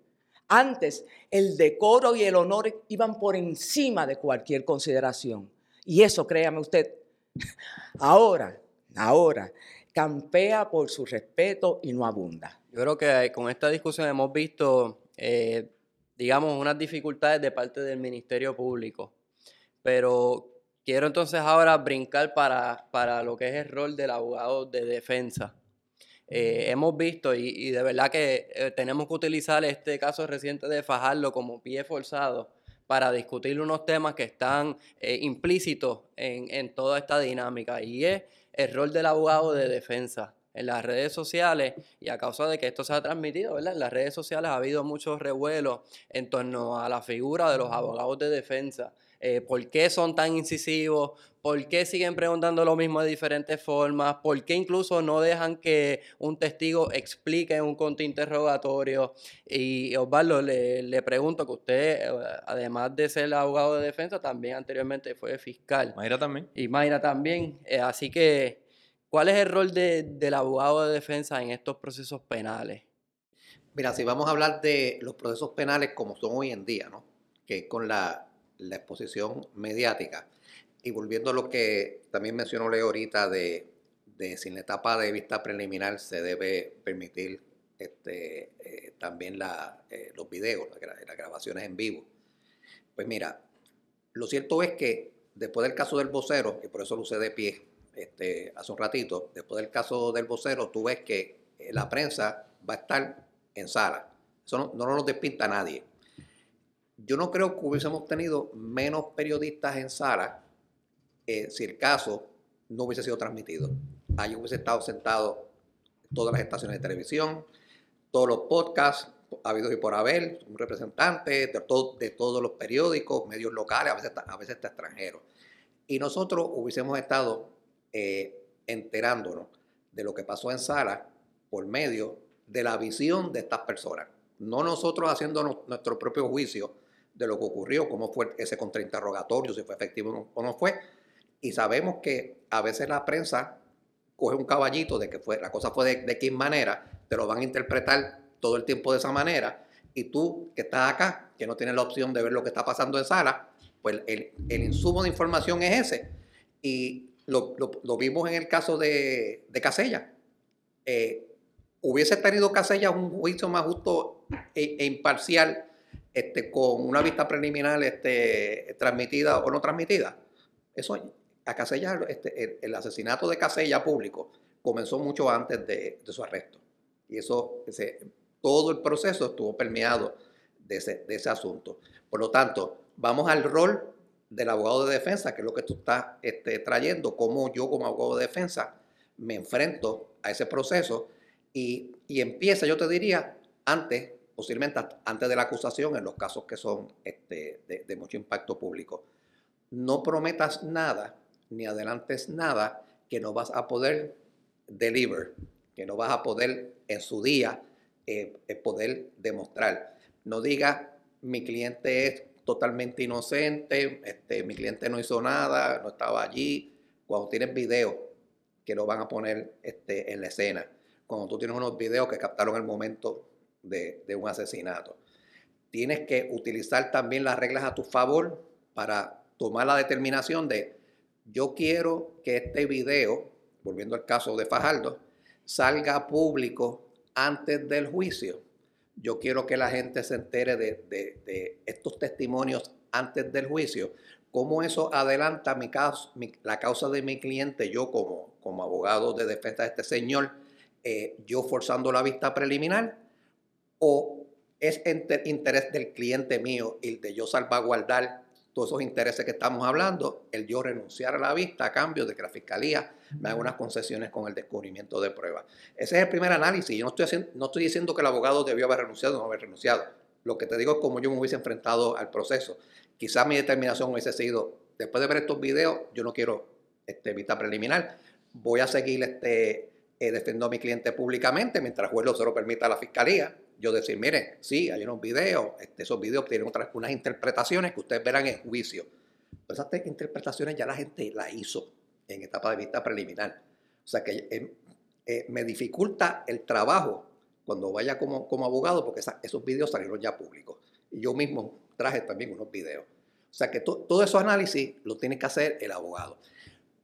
Antes, el decoro y el honor iban por encima de cualquier consideración. Y eso, créame usted, ahora ahora, campea por su respeto y no abunda. Yo creo que con esta discusión hemos visto, eh, digamos, unas dificultades de parte del Ministerio Público, pero quiero entonces ahora brincar para, para lo que es el rol del abogado de defensa. eh, hemos visto y, de verdad que eh, tenemos que utilizar este caso reciente de Fajardo como pie forzado para discutir unos temas que están eh, implícitos en, en toda esta dinámica y es el rol del abogado de defensa en las redes sociales y a causa de que esto se ha transmitido, ¿verdad? En las redes sociales ha habido muchos revuelos en torno a la figura de los abogados de defensa. Eh, ¿Por qué son tan incisivos? ¿Por qué siguen preguntando lo mismo de diferentes formas? ¿Por qué incluso no dejan que un testigo explique un interrogatorio? Y Osvaldo, le, le pregunto que usted, eh, además de ser abogado de defensa, también anteriormente fue fiscal. Mayra también. Y Mayra también. Eh, así que ¿Cuál es el rol del abogado de defensa en estos procesos penales? Mira, si vamos a hablar de los procesos penales como son hoy en día, ¿no? Que con la, exposición mediática. Y volviendo a lo que también mencionó Leo ahorita de, de si en la etapa de vista preliminar se debe permitir este, eh, también eh, los videos, las grabaciones en vivo. Pues mira, lo cierto es que después del caso del vocero, y por eso lo usé de pie, este, hace un ratito, después del caso del vocero, tú ves que eh, la prensa va a estar en sala. Eso no, no nos despinta nadie. Yo no creo que hubiésemos tenido menos periodistas en sala eh, si el caso no hubiese sido transmitido. Ahí hubiese estado sentado todas las estaciones de televisión, todos los podcasts habidos y por haber, un representante de, todos los periódicos, medios locales, a veces, a veces hasta extranjeros. Y nosotros hubiésemos estado eh, enterándonos de lo que pasó en sala por medio de la visión de estas personas. No nosotros haciendo nuestro propio juicio de lo que ocurrió, cómo fue ese contrainterrogatorio, si fue efectivo o no fue. Y sabemos que a veces la prensa coge un caballito de que fue, la cosa fue de, qué manera, te lo van a interpretar todo el tiempo de esa manera. Y tú que estás acá, que no tienes la opción de ver lo que está pasando en sala, pues el, el insumo de información es ese. Y lo, vimos en el caso de, de Casella. Eh, hubiese tenido Casella un juicio más justo e, e, imparcial este, con una vista preliminar este, transmitida o no transmitida. Eso, a Casella, este, el, asesinato de Casella público comenzó mucho antes de, su arresto. Y eso, todo el proceso estuvo permeado de ese, asunto. Por lo tanto, vamos al rol del abogado de defensa, que es lo que tú estás este, trayendo, cómo yo como abogado de defensa me enfrento a ese proceso y, empieza, yo te diría, antes, posiblemente antes de la acusación, en los casos que son este, de, mucho impacto público. No prometas nada, ni adelantes nada que no vas a poder deliver, que no vas a poder en su día eh, eh, poder demostrar. No diga mi cliente es totalmente inocente, este, mi cliente no hizo nada, no estaba allí. Cuando tienes videos que lo van a poner este, en la escena, cuando tú tienes unos videos que captaron el momento de, un asesinato, tienes que utilizar también las reglas a tu favor para tomar la determinación de yo quiero que este video, volviendo al caso de Fajardo, salga público antes del juicio yo quiero que la gente se entere de, estos testimonios antes del juicio. ¿Cómo eso adelanta mi caso, la causa de mi cliente, yo como, como abogado de defensa de este señor, eh, yo forzando la vista preliminar? ¿O es interés del cliente mío el de yo salvaguardar todos esos intereses que estamos hablando, el yo renunciar a la vista a cambio de que la fiscalía me haga unas concesiones con el descubrimiento de pruebas. Ese es el primer análisis. Yo no estoy, haciendo, no estoy diciendo que el abogado debió haber renunciado o no haber renunciado. Lo que te digo es cómo yo me hubiese enfrentado al proceso. Quizás mi determinación hubiese sido, después de ver estos videos, yo no quiero este, vista preliminar. Voy a seguir este, eh, defendiendo a mi cliente públicamente mientras el juez se lo permita a la fiscalía yo decir, miren, sí, hay unos videos, este, esos videos tienen otras, unas interpretaciones que ustedes verán en juicio. Pero esas interpretaciones ya la gente la hizo en etapa de vista preliminar. O sea que eh, eh, me dificulta el trabajo cuando vaya como, como abogado porque esos videos salieron ya públicos. Y yo mismo traje también unos videos. O sea que todo esos análisis lo tiene que hacer el abogado.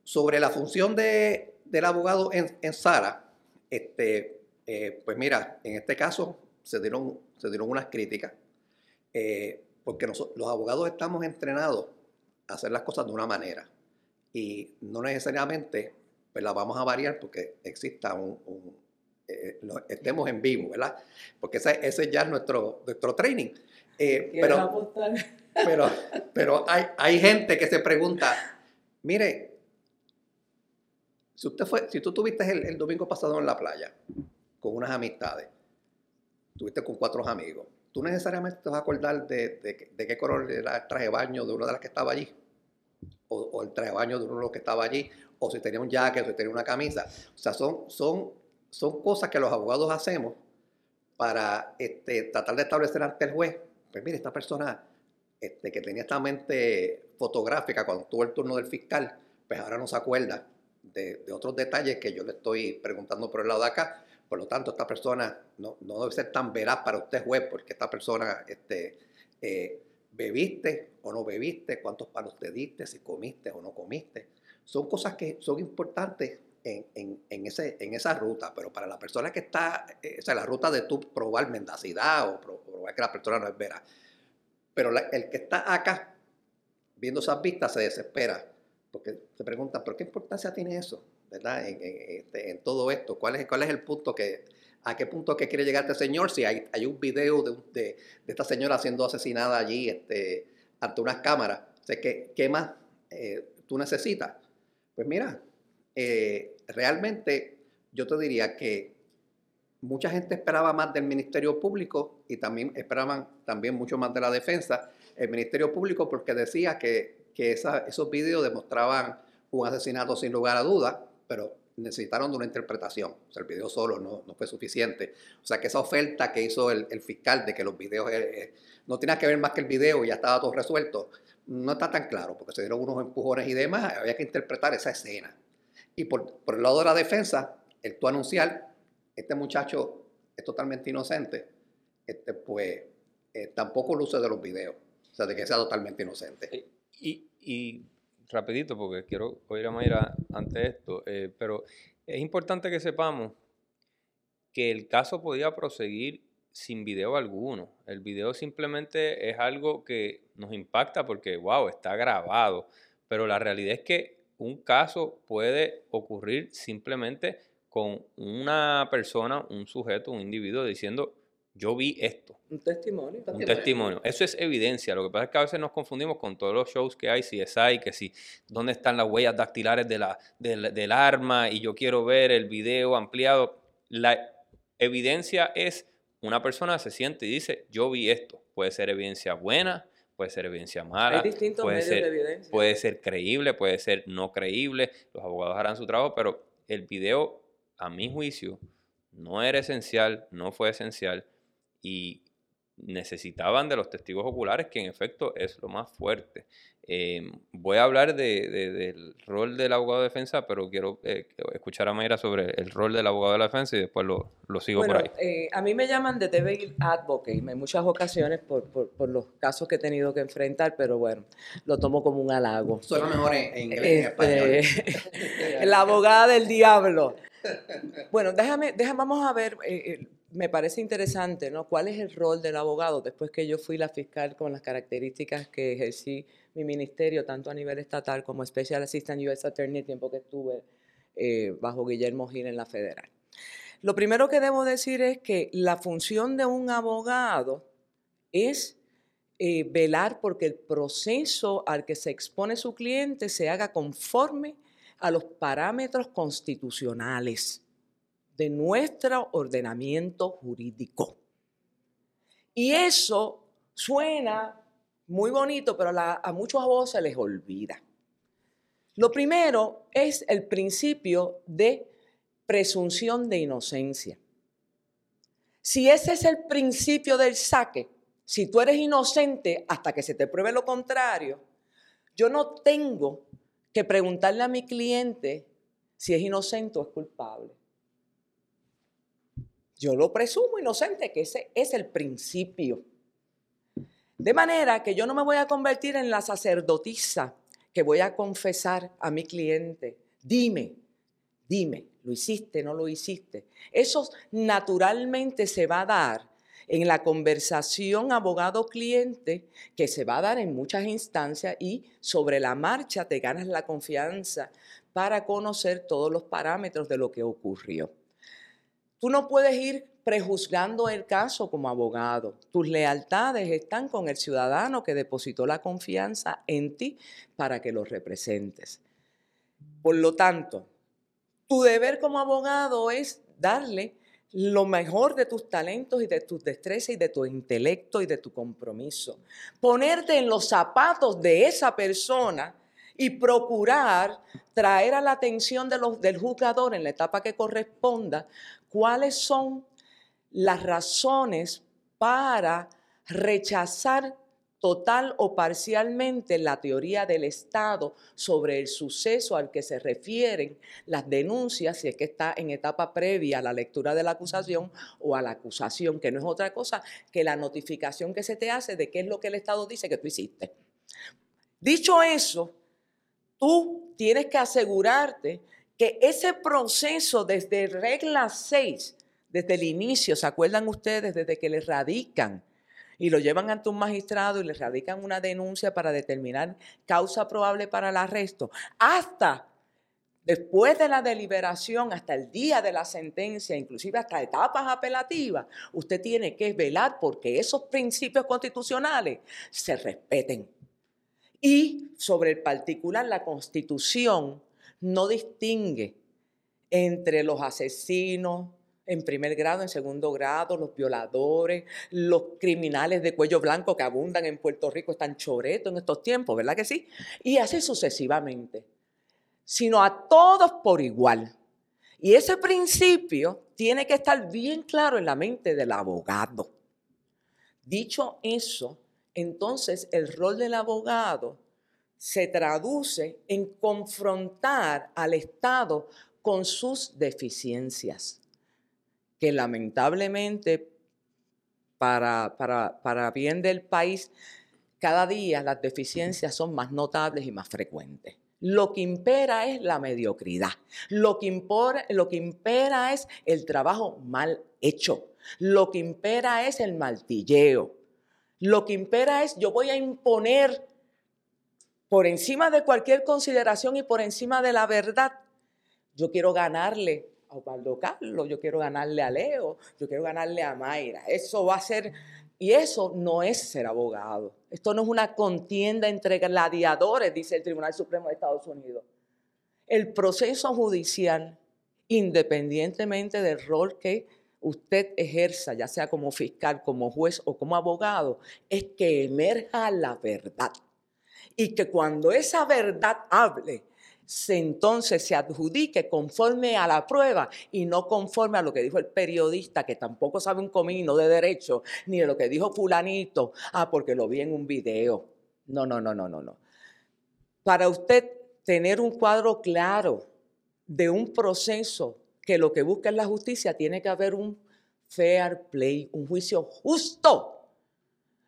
Sobre la función de, del abogado en, en Sara, este, eh, pues mira, en este caso se dieron, se dieron unas críticas, eh, porque los abogados estamos entrenados a hacer las cosas de una manera y no necesariamente pues las vamos a variar porque exista un, eh, estemos en vivo, ¿verdad? Porque ese, ese ya es nuestro, nuestro training. Eh, pero, pero, pero hay, hay gente que se pregunta, mire, si, usted fue, si tú estuviste el, el domingo pasado en la playa con unas amistades, estuviste con cuatro amigos, tú necesariamente te vas a acordar de, de, qué color era el traje de baño de una de las que estaba allí, o, el traje de baño de uno de los que estaba allí, o si tenía un jacket, o si tenía una camisa. O sea, son, son, son cosas que los abogados hacemos para este, tratar de establecer ante el juez, pues mire, esta persona este, que tenía esta mente fotográfica cuando tuvo el turno del fiscal, pues ahora no se acuerda de, de otros detalles que yo le estoy preguntando por el lado de acá, por lo tanto, esta persona no, debe ser tan veraz para usted, juez, porque esta persona, este, eh, bebiste o no bebiste, cuántos palos te diste, si comiste o no comiste. Son cosas que son importantes en, esa ruta, pero para la persona que está, eh, o sea, la ruta de tu probar mendacidad o probar que la persona no es veraz. Pero el que está acá viendo esas vistas se desespera, porque se pregunta, ¿pero qué importancia tiene eso? ¿Verdad? Este, en, todo esto. ¿Cuál es, ¿Cuál es el punto que, a qué punto que quiere llegar este señor? Si hay, un video de, esta señora siendo asesinada allí este, ante unas cámaras, ¿qué, ¿qué, más eh, tú necesitas? Pues mira, eh, realmente yo te diría que mucha gente esperaba más del Ministerio Público y también esperaban también mucho más de la defensa. El Ministerio Público porque decía que esos videos demostraban un asesinato sin lugar a dudas, pero necesitaron de una interpretación. O sea, el video solo no, fue suficiente. O sea, que esa oferta que hizo el, fiscal de que los videos eh, eh, no tenía que ver más que el video y ya estaba todo resuelto, no está tan claro, porque se dieron unos empujones y demás, había que interpretar esa escena. Y por, el lado de la defensa, el tú anunciar, este muchacho es totalmente inocente, este, pues eh, tampoco luce de los videos, o sea, de que sea totalmente inocente. Y rapidito, porque quiero oír a Mayra ante esto, eh, pero es importante que sepamos que el caso podía proseguir sin video alguno. El video simplemente es algo que nos impacta porque, wow, está grabado. Pero la realidad es que un caso puede ocurrir simplemente con una persona, un sujeto, un individuo diciendo, yo vi esto. Un testimonio. Un testimonio. Eso es evidencia. Lo que pasa es que a veces nos confundimos con todos los shows que hay, si es hay, que si, dónde están las huellas dactilares de la, del arma y yo quiero ver el video ampliado. La evidencia es una persona se siente y dice, yo vi esto. Puede ser evidencia buena, puede ser evidencia mala. Hay distintos puede medios ser, de evidencia. Puede ser creíble, puede ser no creíble. Los abogados harán su trabajo, pero el video, a mi juicio, no era esencial, no fue esencial y necesitaban de los testigos oculares, que en efecto es lo más fuerte. Eh, voy a hablar de, del rol del abogado de defensa, pero quiero eh, escuchar a Mayra sobre el rol del abogado de la defensa y después lo, lo sigo bueno, por ahí. Eh, a mí me llaman de devil advocate en muchas ocasiones por, por, por, los casos que he tenido que enfrentar, pero bueno, lo tomo como un halago. Suena mejor en, inglés en Este, español. la abogada del diablo. Bueno, déjame, déjame vamos a ver me parece interesante, ¿no? ¿Cuál es el rol del abogado después que yo fui la fiscal con las características que ejercí mi ministerio, tanto a nivel estatal como Special Assistant U.S. Attorney, el tiempo que estuve eh, bajo Guillermo Gil en la federal? Lo primero que debo decir es que la función de un abogado es eh, velar porque el proceso al que se expone su cliente se haga conforme a los parámetros constitucionales de nuestro ordenamiento jurídico. Y eso suena muy bonito, pero a muchos abogados se les olvida. Lo primero es el principio de presunción de inocencia. Si ese es el principio del saque, si tú eres inocente hasta que se te pruebe lo contrario, yo no tengo que preguntarle a mi cliente si es inocente o es culpable. Yo lo presumo inocente, que ese es el principio. De manera que yo no me voy a convertir en la sacerdotisa que voy a confesar a mi cliente. Dime, dime, ¿lo hiciste, no lo hiciste? Eso naturalmente se va a dar en la conversación abogado-cliente que se va a dar en muchas instancias y sobre la marcha te ganas la confianza para conocer todos los parámetros de lo que ocurrió. Tú no puedes ir prejuzgando el caso como abogado. Tus lealtades están con el ciudadano que depositó la confianza en ti para que lo representes. Por lo tanto, tu deber como abogado es darle lo mejor de tus talentos y de tus destrezas y de tu intelecto y de tu compromiso. Ponerte en los zapatos de esa persona y procurar traer a la atención del juzgador en la etapa que corresponda cuáles son las razones para rechazar total o parcialmente la teoría del Estado sobre el suceso al que se refieren las denuncias, si es que está en etapa previa a la lectura de la acusación o a la acusación, que no es otra cosa que la notificación que se te hace de qué es lo que el Estado dice que tú hiciste. Dicho eso, tú tienes que asegurarte que ese proceso desde regla 6, desde el inicio, ¿se acuerdan ustedes? Desde que le radican y lo llevan ante un magistrado y le radican una denuncia para determinar causa probable para el arresto, hasta después de la deliberación, hasta el día de la sentencia, inclusive hasta etapas apelativas, usted tiene que velar porque esos principios constitucionales se respeten. Y sobre el particular, la constitución no distingue entre los asesinos, en primer grado, en segundo grado, los violadores, los criminales de cuello blanco que abundan en Puerto Rico, están choretos en estos tiempos, ¿verdad que sí? Y así sucesivamente, sino a todos por igual. Y ese principio tiene que estar bien claro en la mente del abogado. Dicho eso, entonces el rol del abogado se traduce en confrontar al Estado con sus deficiencias que lamentablemente para, para, bien del país, cada día las deficiencias son más notables y más frecuentes. Lo que impera es la mediocridad. Lo que, lo que impera es el trabajo mal hecho. Lo que impera es el martilleo. Lo que impera es yo voy a imponer por encima de cualquier consideración y por encima de la verdad. Yo quiero ganarle a Osvaldo Carlos, yo quiero ganarle a Leo, yo quiero ganarle a Mayra. Eso va a ser, y eso no es ser abogado. Esto no es una contienda entre gladiadores, dice el Tribunal Supremo de Estados Unidos. El proceso judicial, independientemente del rol que usted ejerza, ya sea como fiscal, como juez o como abogado, es que emerja la verdad. Y que cuando esa verdad hable, se entonces se adjudique conforme a la prueba y no conforme a lo que dijo el periodista, que tampoco sabe un comino de derecho, ni de lo que dijo fulanito, ah, porque lo vi en un video. No, no, no, no, no, no. Para usted tener un cuadro claro de un proceso que lo que busca es la justicia, tiene que haber un fair play, un juicio justo.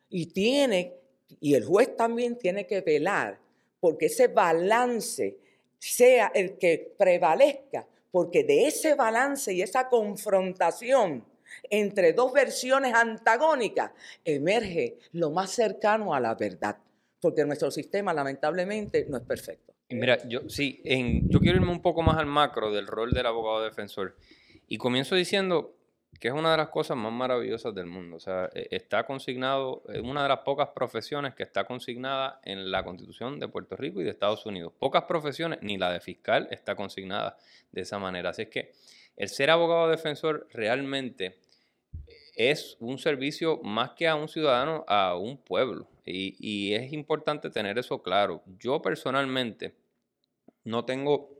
Y tiene, y el juez también tiene que velar porque ese balance sea el que prevalezca, porque de ese balance y esa confrontación entre dos versiones antagónicas emerge lo más cercano a la verdad, porque nuestro sistema lamentablemente no es perfecto. Mira, yo sí, yo quiero irme un poco más al macro del rol del abogado defensor y comienzo diciendo que es una de las cosas más maravillosas del mundo. O sea, e, está consignado, es una de las pocas profesiones que está consignada en la Constitución de Puerto Rico y de Estados Unidos. Pocas profesiones, ni la de fiscal está consignada de esa manera. Así es que el ser abogado defensor realmente es un servicio más que a un ciudadano, a un pueblo. Y, y es importante tener eso claro. Yo personalmente no tengo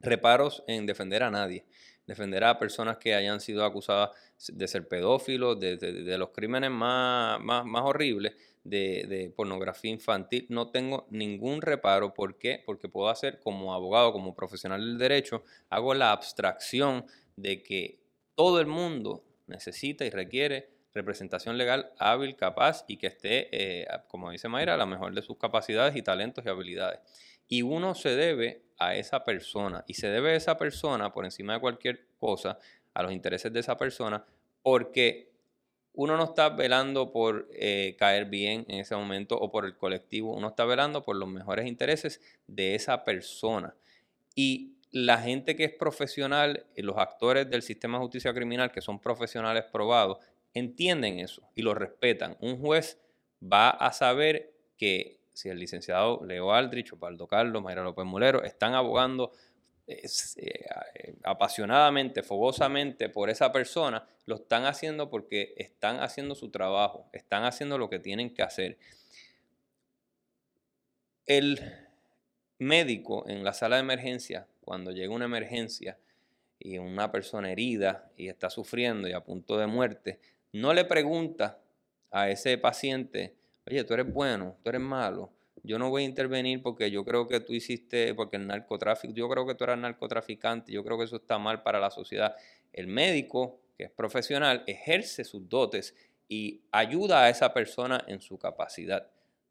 reparos en defender a nadie defender a personas que hayan sido acusadas de ser pedófilos, de, los crímenes más, más, horribles, de, pornografía infantil. No tengo ningún reparo. ¿Por qué? Porque puedo hacer como abogado, como profesional del derecho, hago la abstracción de que todo el mundo necesita y requiere representación legal hábil, capaz y que esté, eh, como dice Mayra, a la mejor de sus capacidades y talentos y habilidades. Y uno se debe a esa persona y se debe a esa persona por encima de cualquier cosa, a los intereses de esa persona, porque uno no está velando por eh, caer bien en ese momento o por el colectivo, uno está velando por los mejores intereses de esa persona. Y la gente que es profesional, los actores del sistema de justicia criminal, que son profesionales probados, entienden eso y lo respetan. Un juez va a saber que si el licenciado Leo Aldrich, Opaldo Carlos, Mayra López Mulero están abogando eh, apasionadamente, fogosamente por esa persona, lo están haciendo porque están haciendo su trabajo, están haciendo lo que tienen que hacer. El médico en la sala de emergencia, cuando llega una emergencia y una persona herida y está sufriendo y a punto de muerte, no le pregunta a ese paciente, oye, tú eres bueno, tú eres malo, yo no voy a intervenir porque yo creo que tú hiciste, porque el narcotráfico, yo creo que tú eras narcotraficante, yo creo que eso está mal para la sociedad. El médico, que es profesional, ejerce sus dotes y ayuda a esa persona en su capacidad.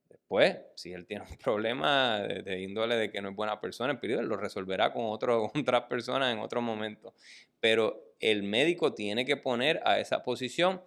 Después, si él tiene un problema de, índole de que no es buena persona, el periodo lo resolverá con, otro, otras personas en otro momento. Pero el médico tiene que poner a esa posición,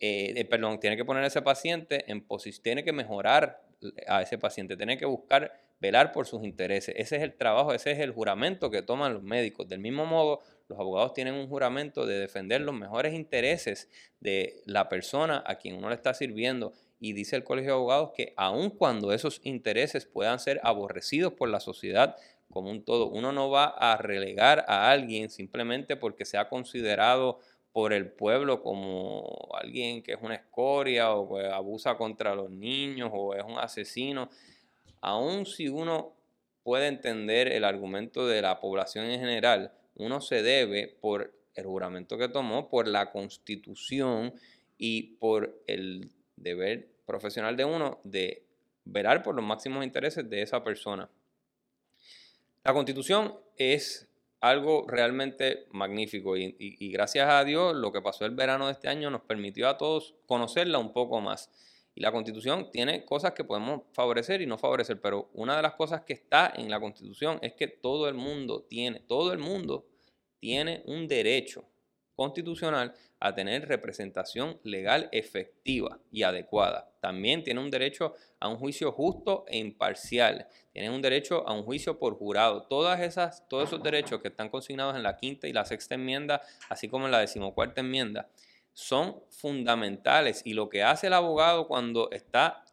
eh, eh, perdón, tiene que poner a ese paciente en posición, tiene que mejorar a ese paciente, tiene que buscar velar por sus intereses. Ese es el trabajo, ese es el juramento que toman los médicos. Del mismo modo, los abogados tienen un juramento de defender los mejores intereses de la persona a quien uno le está sirviendo. Y dice el Colegio de Abogados que aun cuando esos intereses puedan ser aborrecidos por la sociedad como un todo, uno no va a relegar a alguien simplemente porque se ha considerado por el pueblo como alguien que es una escoria o abusa contra los niños o es un asesino, aun si uno puede entender el argumento de la población en general, uno se debe por el juramento que tomó, por la constitución y por el deber profesional de uno de velar por los máximos intereses de esa persona. La constitución es algo realmente magnífico y, gracias a Dios lo que pasó el verano de este año nos permitió a todos conocerla un poco más. Y la constitución tiene cosas que podemos favorecer y no favorecer, pero una de las cosas que está en la constitución es que todo el mundo tiene, todo el mundo tiene un derecho constitucional a tener representación legal efectiva y adecuada. También tiene un derecho a un juicio justo e imparcial. Tiene un derecho a un juicio por jurado. Todas esas, todos esos derechos que están consignados en la quinta y la sexta enmienda, así como en la decimocuarta enmienda, son fundamentales. Y lo que hace el abogado cuando está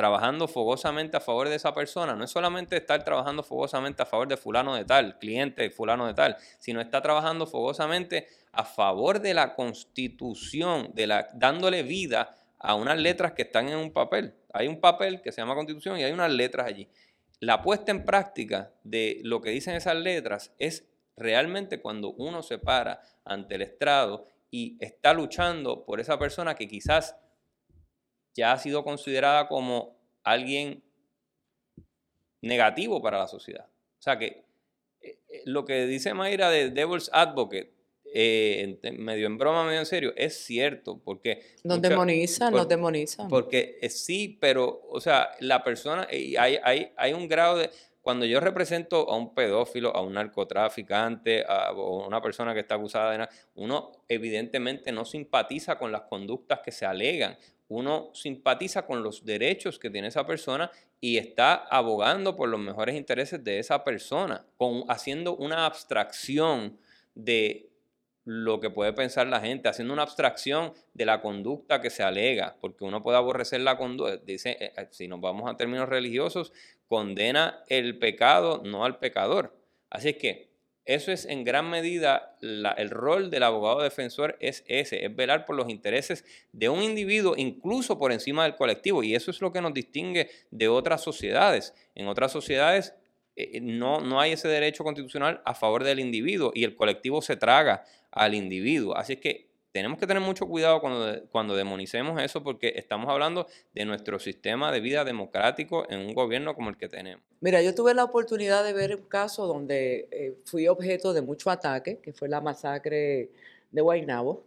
trabajando fogosamente a favor de esa persona, no es solamente estar trabajando fogosamente a favor de fulano de tal, cliente fulano de tal, sino está trabajando fogosamente a favor de la constitución, de la, dándole vida a unas letras que están en un papel. Hay un papel que se llama constitución y hay unas letras allí. La puesta en práctica de lo que dicen esas letras es realmente cuando uno se para ante el estrado y está luchando por esa persona que quizás ya ha sido considerada como alguien negativo para la sociedad. O sea que eh, eh, lo que dice Mayra de Devil's Advocate, eh, medio en broma, medio en serio, es cierto, porque... Nos demonizan, nos demonizan. Porque sí, pero, o sea, la persona, hay, hay, hay un grado de... Cuando yo represento a un pedófilo, a un narcotraficante, a una persona que está acusada de nada, uno evidentemente no simpatiza con las conductas que se alegan uno simpatiza con los derechos que tiene esa persona y está abogando por los mejores intereses de esa persona, con, haciendo una abstracción de lo que puede pensar la gente, haciendo una abstracción de la conducta que se alega, porque uno puede aborrecer la conducta, dice, eh, eh, si nos vamos a términos religiosos, condena el pecado, no al pecador. Así que eso es en gran medida el rol del abogado defensor es ese, es velar por los intereses de un individuo incluso por encima del colectivo y eso es lo que nos distingue de otras sociedades. En otras sociedades eh, eh, no, no hay ese derecho constitucional a favor del individuo y el colectivo se traga al individuo. Así es que tenemos que tener mucho cuidado cuando, cuando demonicemos eso porque estamos hablando de nuestro sistema de vida democrático en un gobierno como el que tenemos. Mira, yo tuve la oportunidad de ver un caso donde eh, fui objeto de mucho ataque, que fue la masacre de Guaynabo,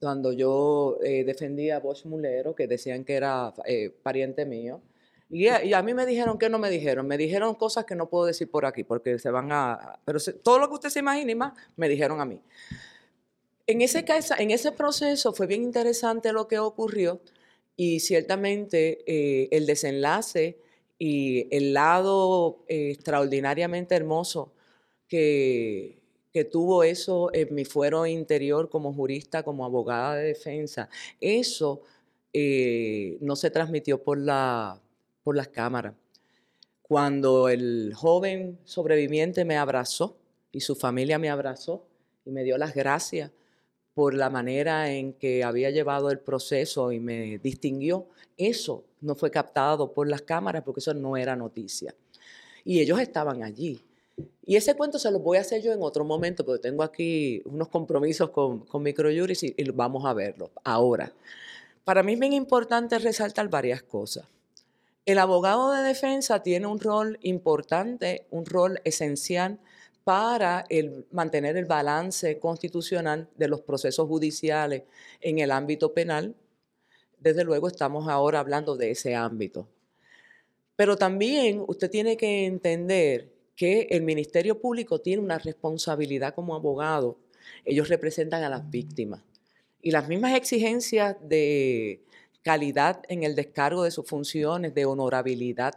cuando yo eh, defendía a Bosch Mulero, que decían que era eh, pariente mío. Y a, mí me dijeron que no me dijeron. Me dijeron cosas que no puedo decir por aquí, porque se van a... Pero todo lo que usted se imagine más, me dijeron a mí. En ese, caso, en ese proceso fue bien interesante lo que ocurrió y ciertamente eh, el desenlace y el lado eh, extraordinariamente hermoso que, que tuvo eso en mi fuero interior como jurista, como abogada de defensa, eso eh, no se transmitió por, la, por las cámaras. Cuando el joven sobreviviente me abrazó y su familia me abrazó y me dio las gracias por la manera en que había llevado el proceso y me distinguió, eso no fue captado por las cámaras porque eso no era noticia. Y ellos estaban allí. Y ese cuento se lo voy a hacer yo en otro momento, porque tengo aquí unos compromisos con, con Microjuris y, y vamos a verlo ahora. Para mí es bien importante resaltar varias cosas. El abogado de defensa tiene un rol importante, un rol esencial para el, mantener el balance constitucional de los procesos judiciales en el ámbito penal. Desde luego estamos ahora hablando de ese ámbito. Pero también usted tiene que entender que el Ministerio Público tiene una responsabilidad como abogado. Ellos representan a las víctimas. Y las mismas exigencias de calidad en el descargo de sus funciones, de honorabilidad,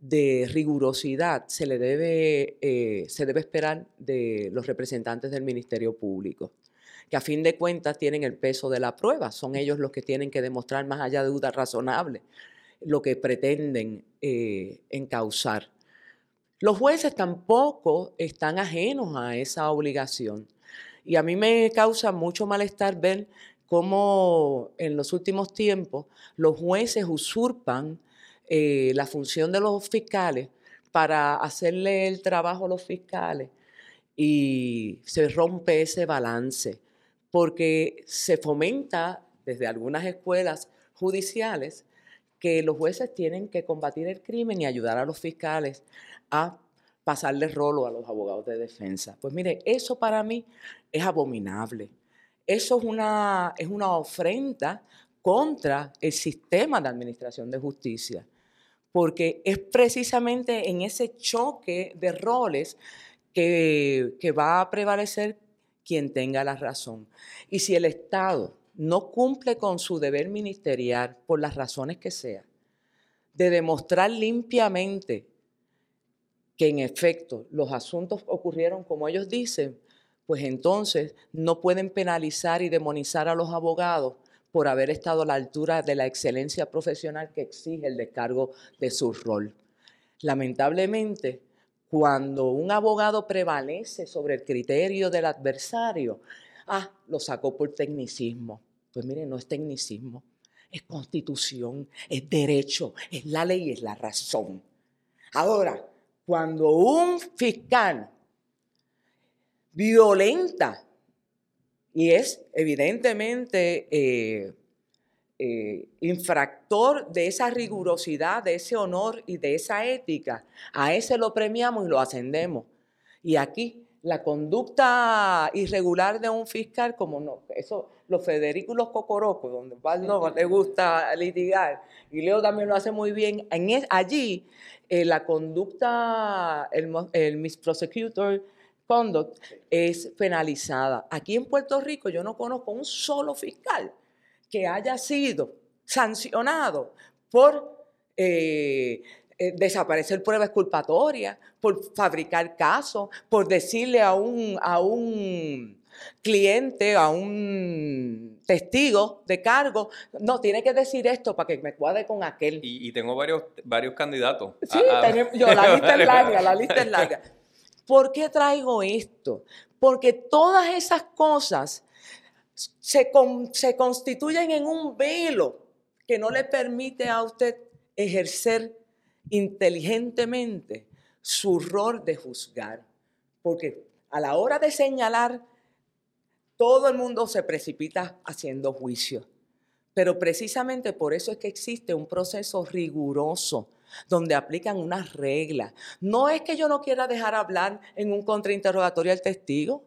de rigurosidad, se le debe, eh, se debe esperar de los representantes del Ministerio Público que a fin de cuentas tienen el peso de la prueba, son ellos los que tienen que demostrar más allá de dudas razonables lo que pretenden eh, encauzar. Los jueces tampoco están ajenos a esa obligación. Y a mí me causa mucho malestar ver cómo en los últimos tiempos los jueces usurpan eh, la función de los fiscales para hacerle el trabajo a los fiscales y se rompe ese balance porque se fomenta desde algunas escuelas judiciales que los jueces tienen que combatir el crimen y ayudar a los fiscales a pasarle rolo a los abogados de defensa. Pues mire, eso para mí es abominable. Eso es una, es una ofrenda contra el sistema de administración de justicia, porque es precisamente en ese choque de roles que, que va a prevalecer quien tenga la razón. Y si el Estado no cumple con su deber ministerial por las razones que sea, de demostrar limpiamente que en efecto los asuntos ocurrieron como ellos dicen, pues entonces no pueden penalizar y demonizar a los abogados por haber estado a la altura de la excelencia profesional que exige el descargo de su rol. Lamentablemente, cuando un abogado prevalece sobre el criterio del adversario, ah, lo sacó por tecnicismo. Pues mire, no es tecnicismo, es constitución, es derecho, es la ley, es la razón. Ahora, cuando un fiscal violenta y es evidentemente eh, eh, infractor de esa rigurosidad, de ese honor y de esa ética, a ese lo premiamos y lo ascendemos. Y aquí la conducta irregular de un fiscal, como no, eso, los Federico y los Cocorocos, donde no le gusta litigar, y Leo también lo hace muy bien, en allí eh, la conducta, el, el misprosecutor conduct es penalizada. Aquí en Puerto Rico yo no conozco un solo fiscal que haya sido sancionado por eh, eh, desaparecer pruebas culpatorias, por fabricar casos, por decirle a un, a un cliente, a un testigo de cargo, no, tiene que decir esto para que me cuadre con aquel. Y, tengo varios, varios candidatos. Sí, yo, la lista es larga, la lista es larga. ¿Por qué traigo esto? Porque todas esas cosas se, se constituyen en un velo que no le permite a usted ejercer inteligentemente su rol de juzgar. Porque a la hora de señalar, todo el mundo se precipita haciendo juicio. Pero precisamente por eso es que existe un proceso riguroso donde aplican unas reglas. No es que yo no quiera dejar hablar en un contrainterrogatorio al testigo,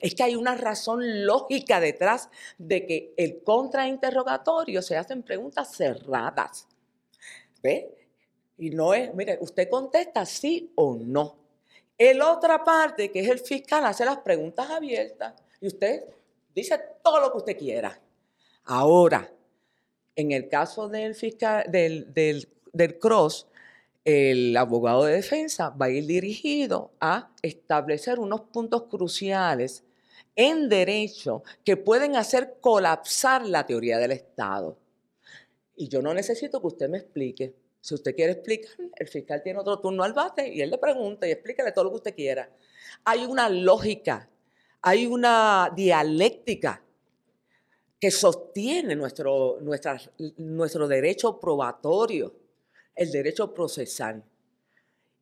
es que hay una razón lógica detrás de que el contrainterrogatorio se hacen preguntas cerradas. ¿Ve? Y no es, mire, usted contesta sí o no. El otra parte, que es el fiscal, hace las preguntas abiertas y usted dice todo lo que usted quiera. Ahora, en el caso del fiscal, del, del, del cross, el abogado de defensa va a ir dirigido a establecer unos puntos cruciales en derecho que pueden hacer colapsar la teoría del Estado. Y yo no necesito que usted me explique. Si usted quiere explicar, el fiscal tiene otro turno al bate y él le pregunta y explíquele todo lo que usted quiera. Hay una lógica, hay una dialéctica que sostiene nuestro, nuestro derecho probatorio, el derecho procesal.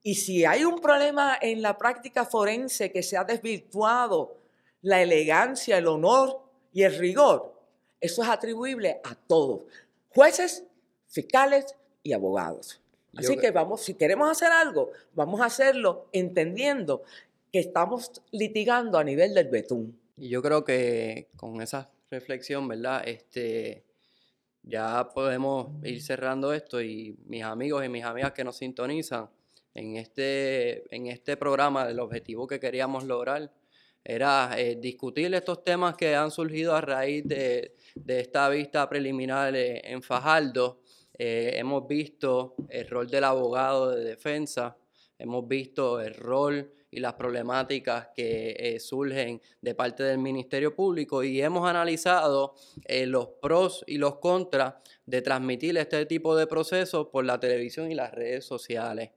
Y si hay un problema en la práctica forense que se ha desvirtuado la elegancia, el honor y el rigor, eso es atribuible a todos, jueces, fiscales y abogados. Así que vamos, si queremos hacer algo, vamos a hacerlo entendiendo que estamos litigando a nivel del betún. Y yo creo que con esa reflexión, ¿verdad? Este, ya podemos ir cerrando esto y mis amigos y mis amigas que nos sintonizan en este, en este programa, el objetivo que queríamos lograr era eh, discutir estos temas que han surgido a raíz de, esta vista preliminar eh, en Fajardo. Eh, hemos visto el rol del abogado de defensa, hemos visto el rol y las problemáticas que surgen de parte del Ministerio Público y hemos analizado los pros y los contras de transmitir este tipo de procesos por la televisión y las redes sociales.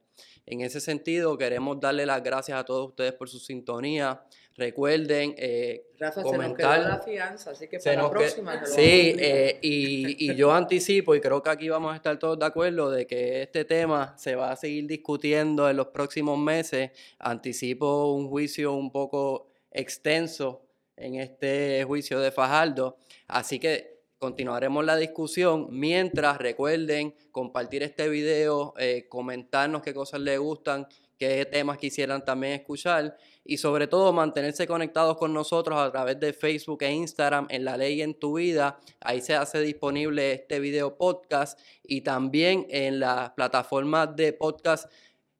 En ese sentido, queremos darle las gracias a todos ustedes por su sintonía. Recuerden eh, Rafa, comentar. Se nos la fianza, así que para la próxima. sí, eh, y, y, yo anticipo, y creo que aquí vamos a estar todos de acuerdo, de que este tema se va a seguir discutiendo en los próximos meses. Anticipo un juicio un poco extenso en este juicio de Fajardo. Así que continuaremos la discusión. Mientras recuerden compartir este video, eh, comentarnos qué cosas les gustan, qué temas quisieran también escuchar y sobre todo mantenerse conectados con nosotros a través de Facebook e Instagram en La Ley en tu Vida. Ahí se hace disponible este video podcast y también en las plataformas de podcast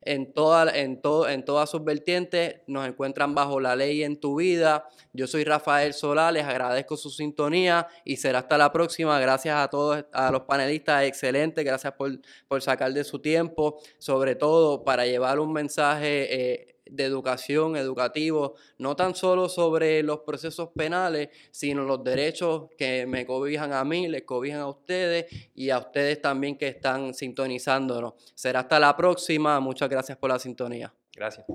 en, toda, en, en todas sus vertientes. Nos encuentran bajo la ley en tu vida. Yo soy Rafael Solá, les agradezco su sintonía y será hasta la próxima. Gracias a todos, a los panelistas, excelente. Gracias por, por sacar de su tiempo, sobre todo para llevar un mensaje. Eh, de educación, educativo, no tan solo sobre los procesos penales, sino los derechos que me cobijan a mí, les cobijan a ustedes y a ustedes también que están sintonizándonos. Será hasta la próxima. Muchas gracias por la sintonía. Gracias.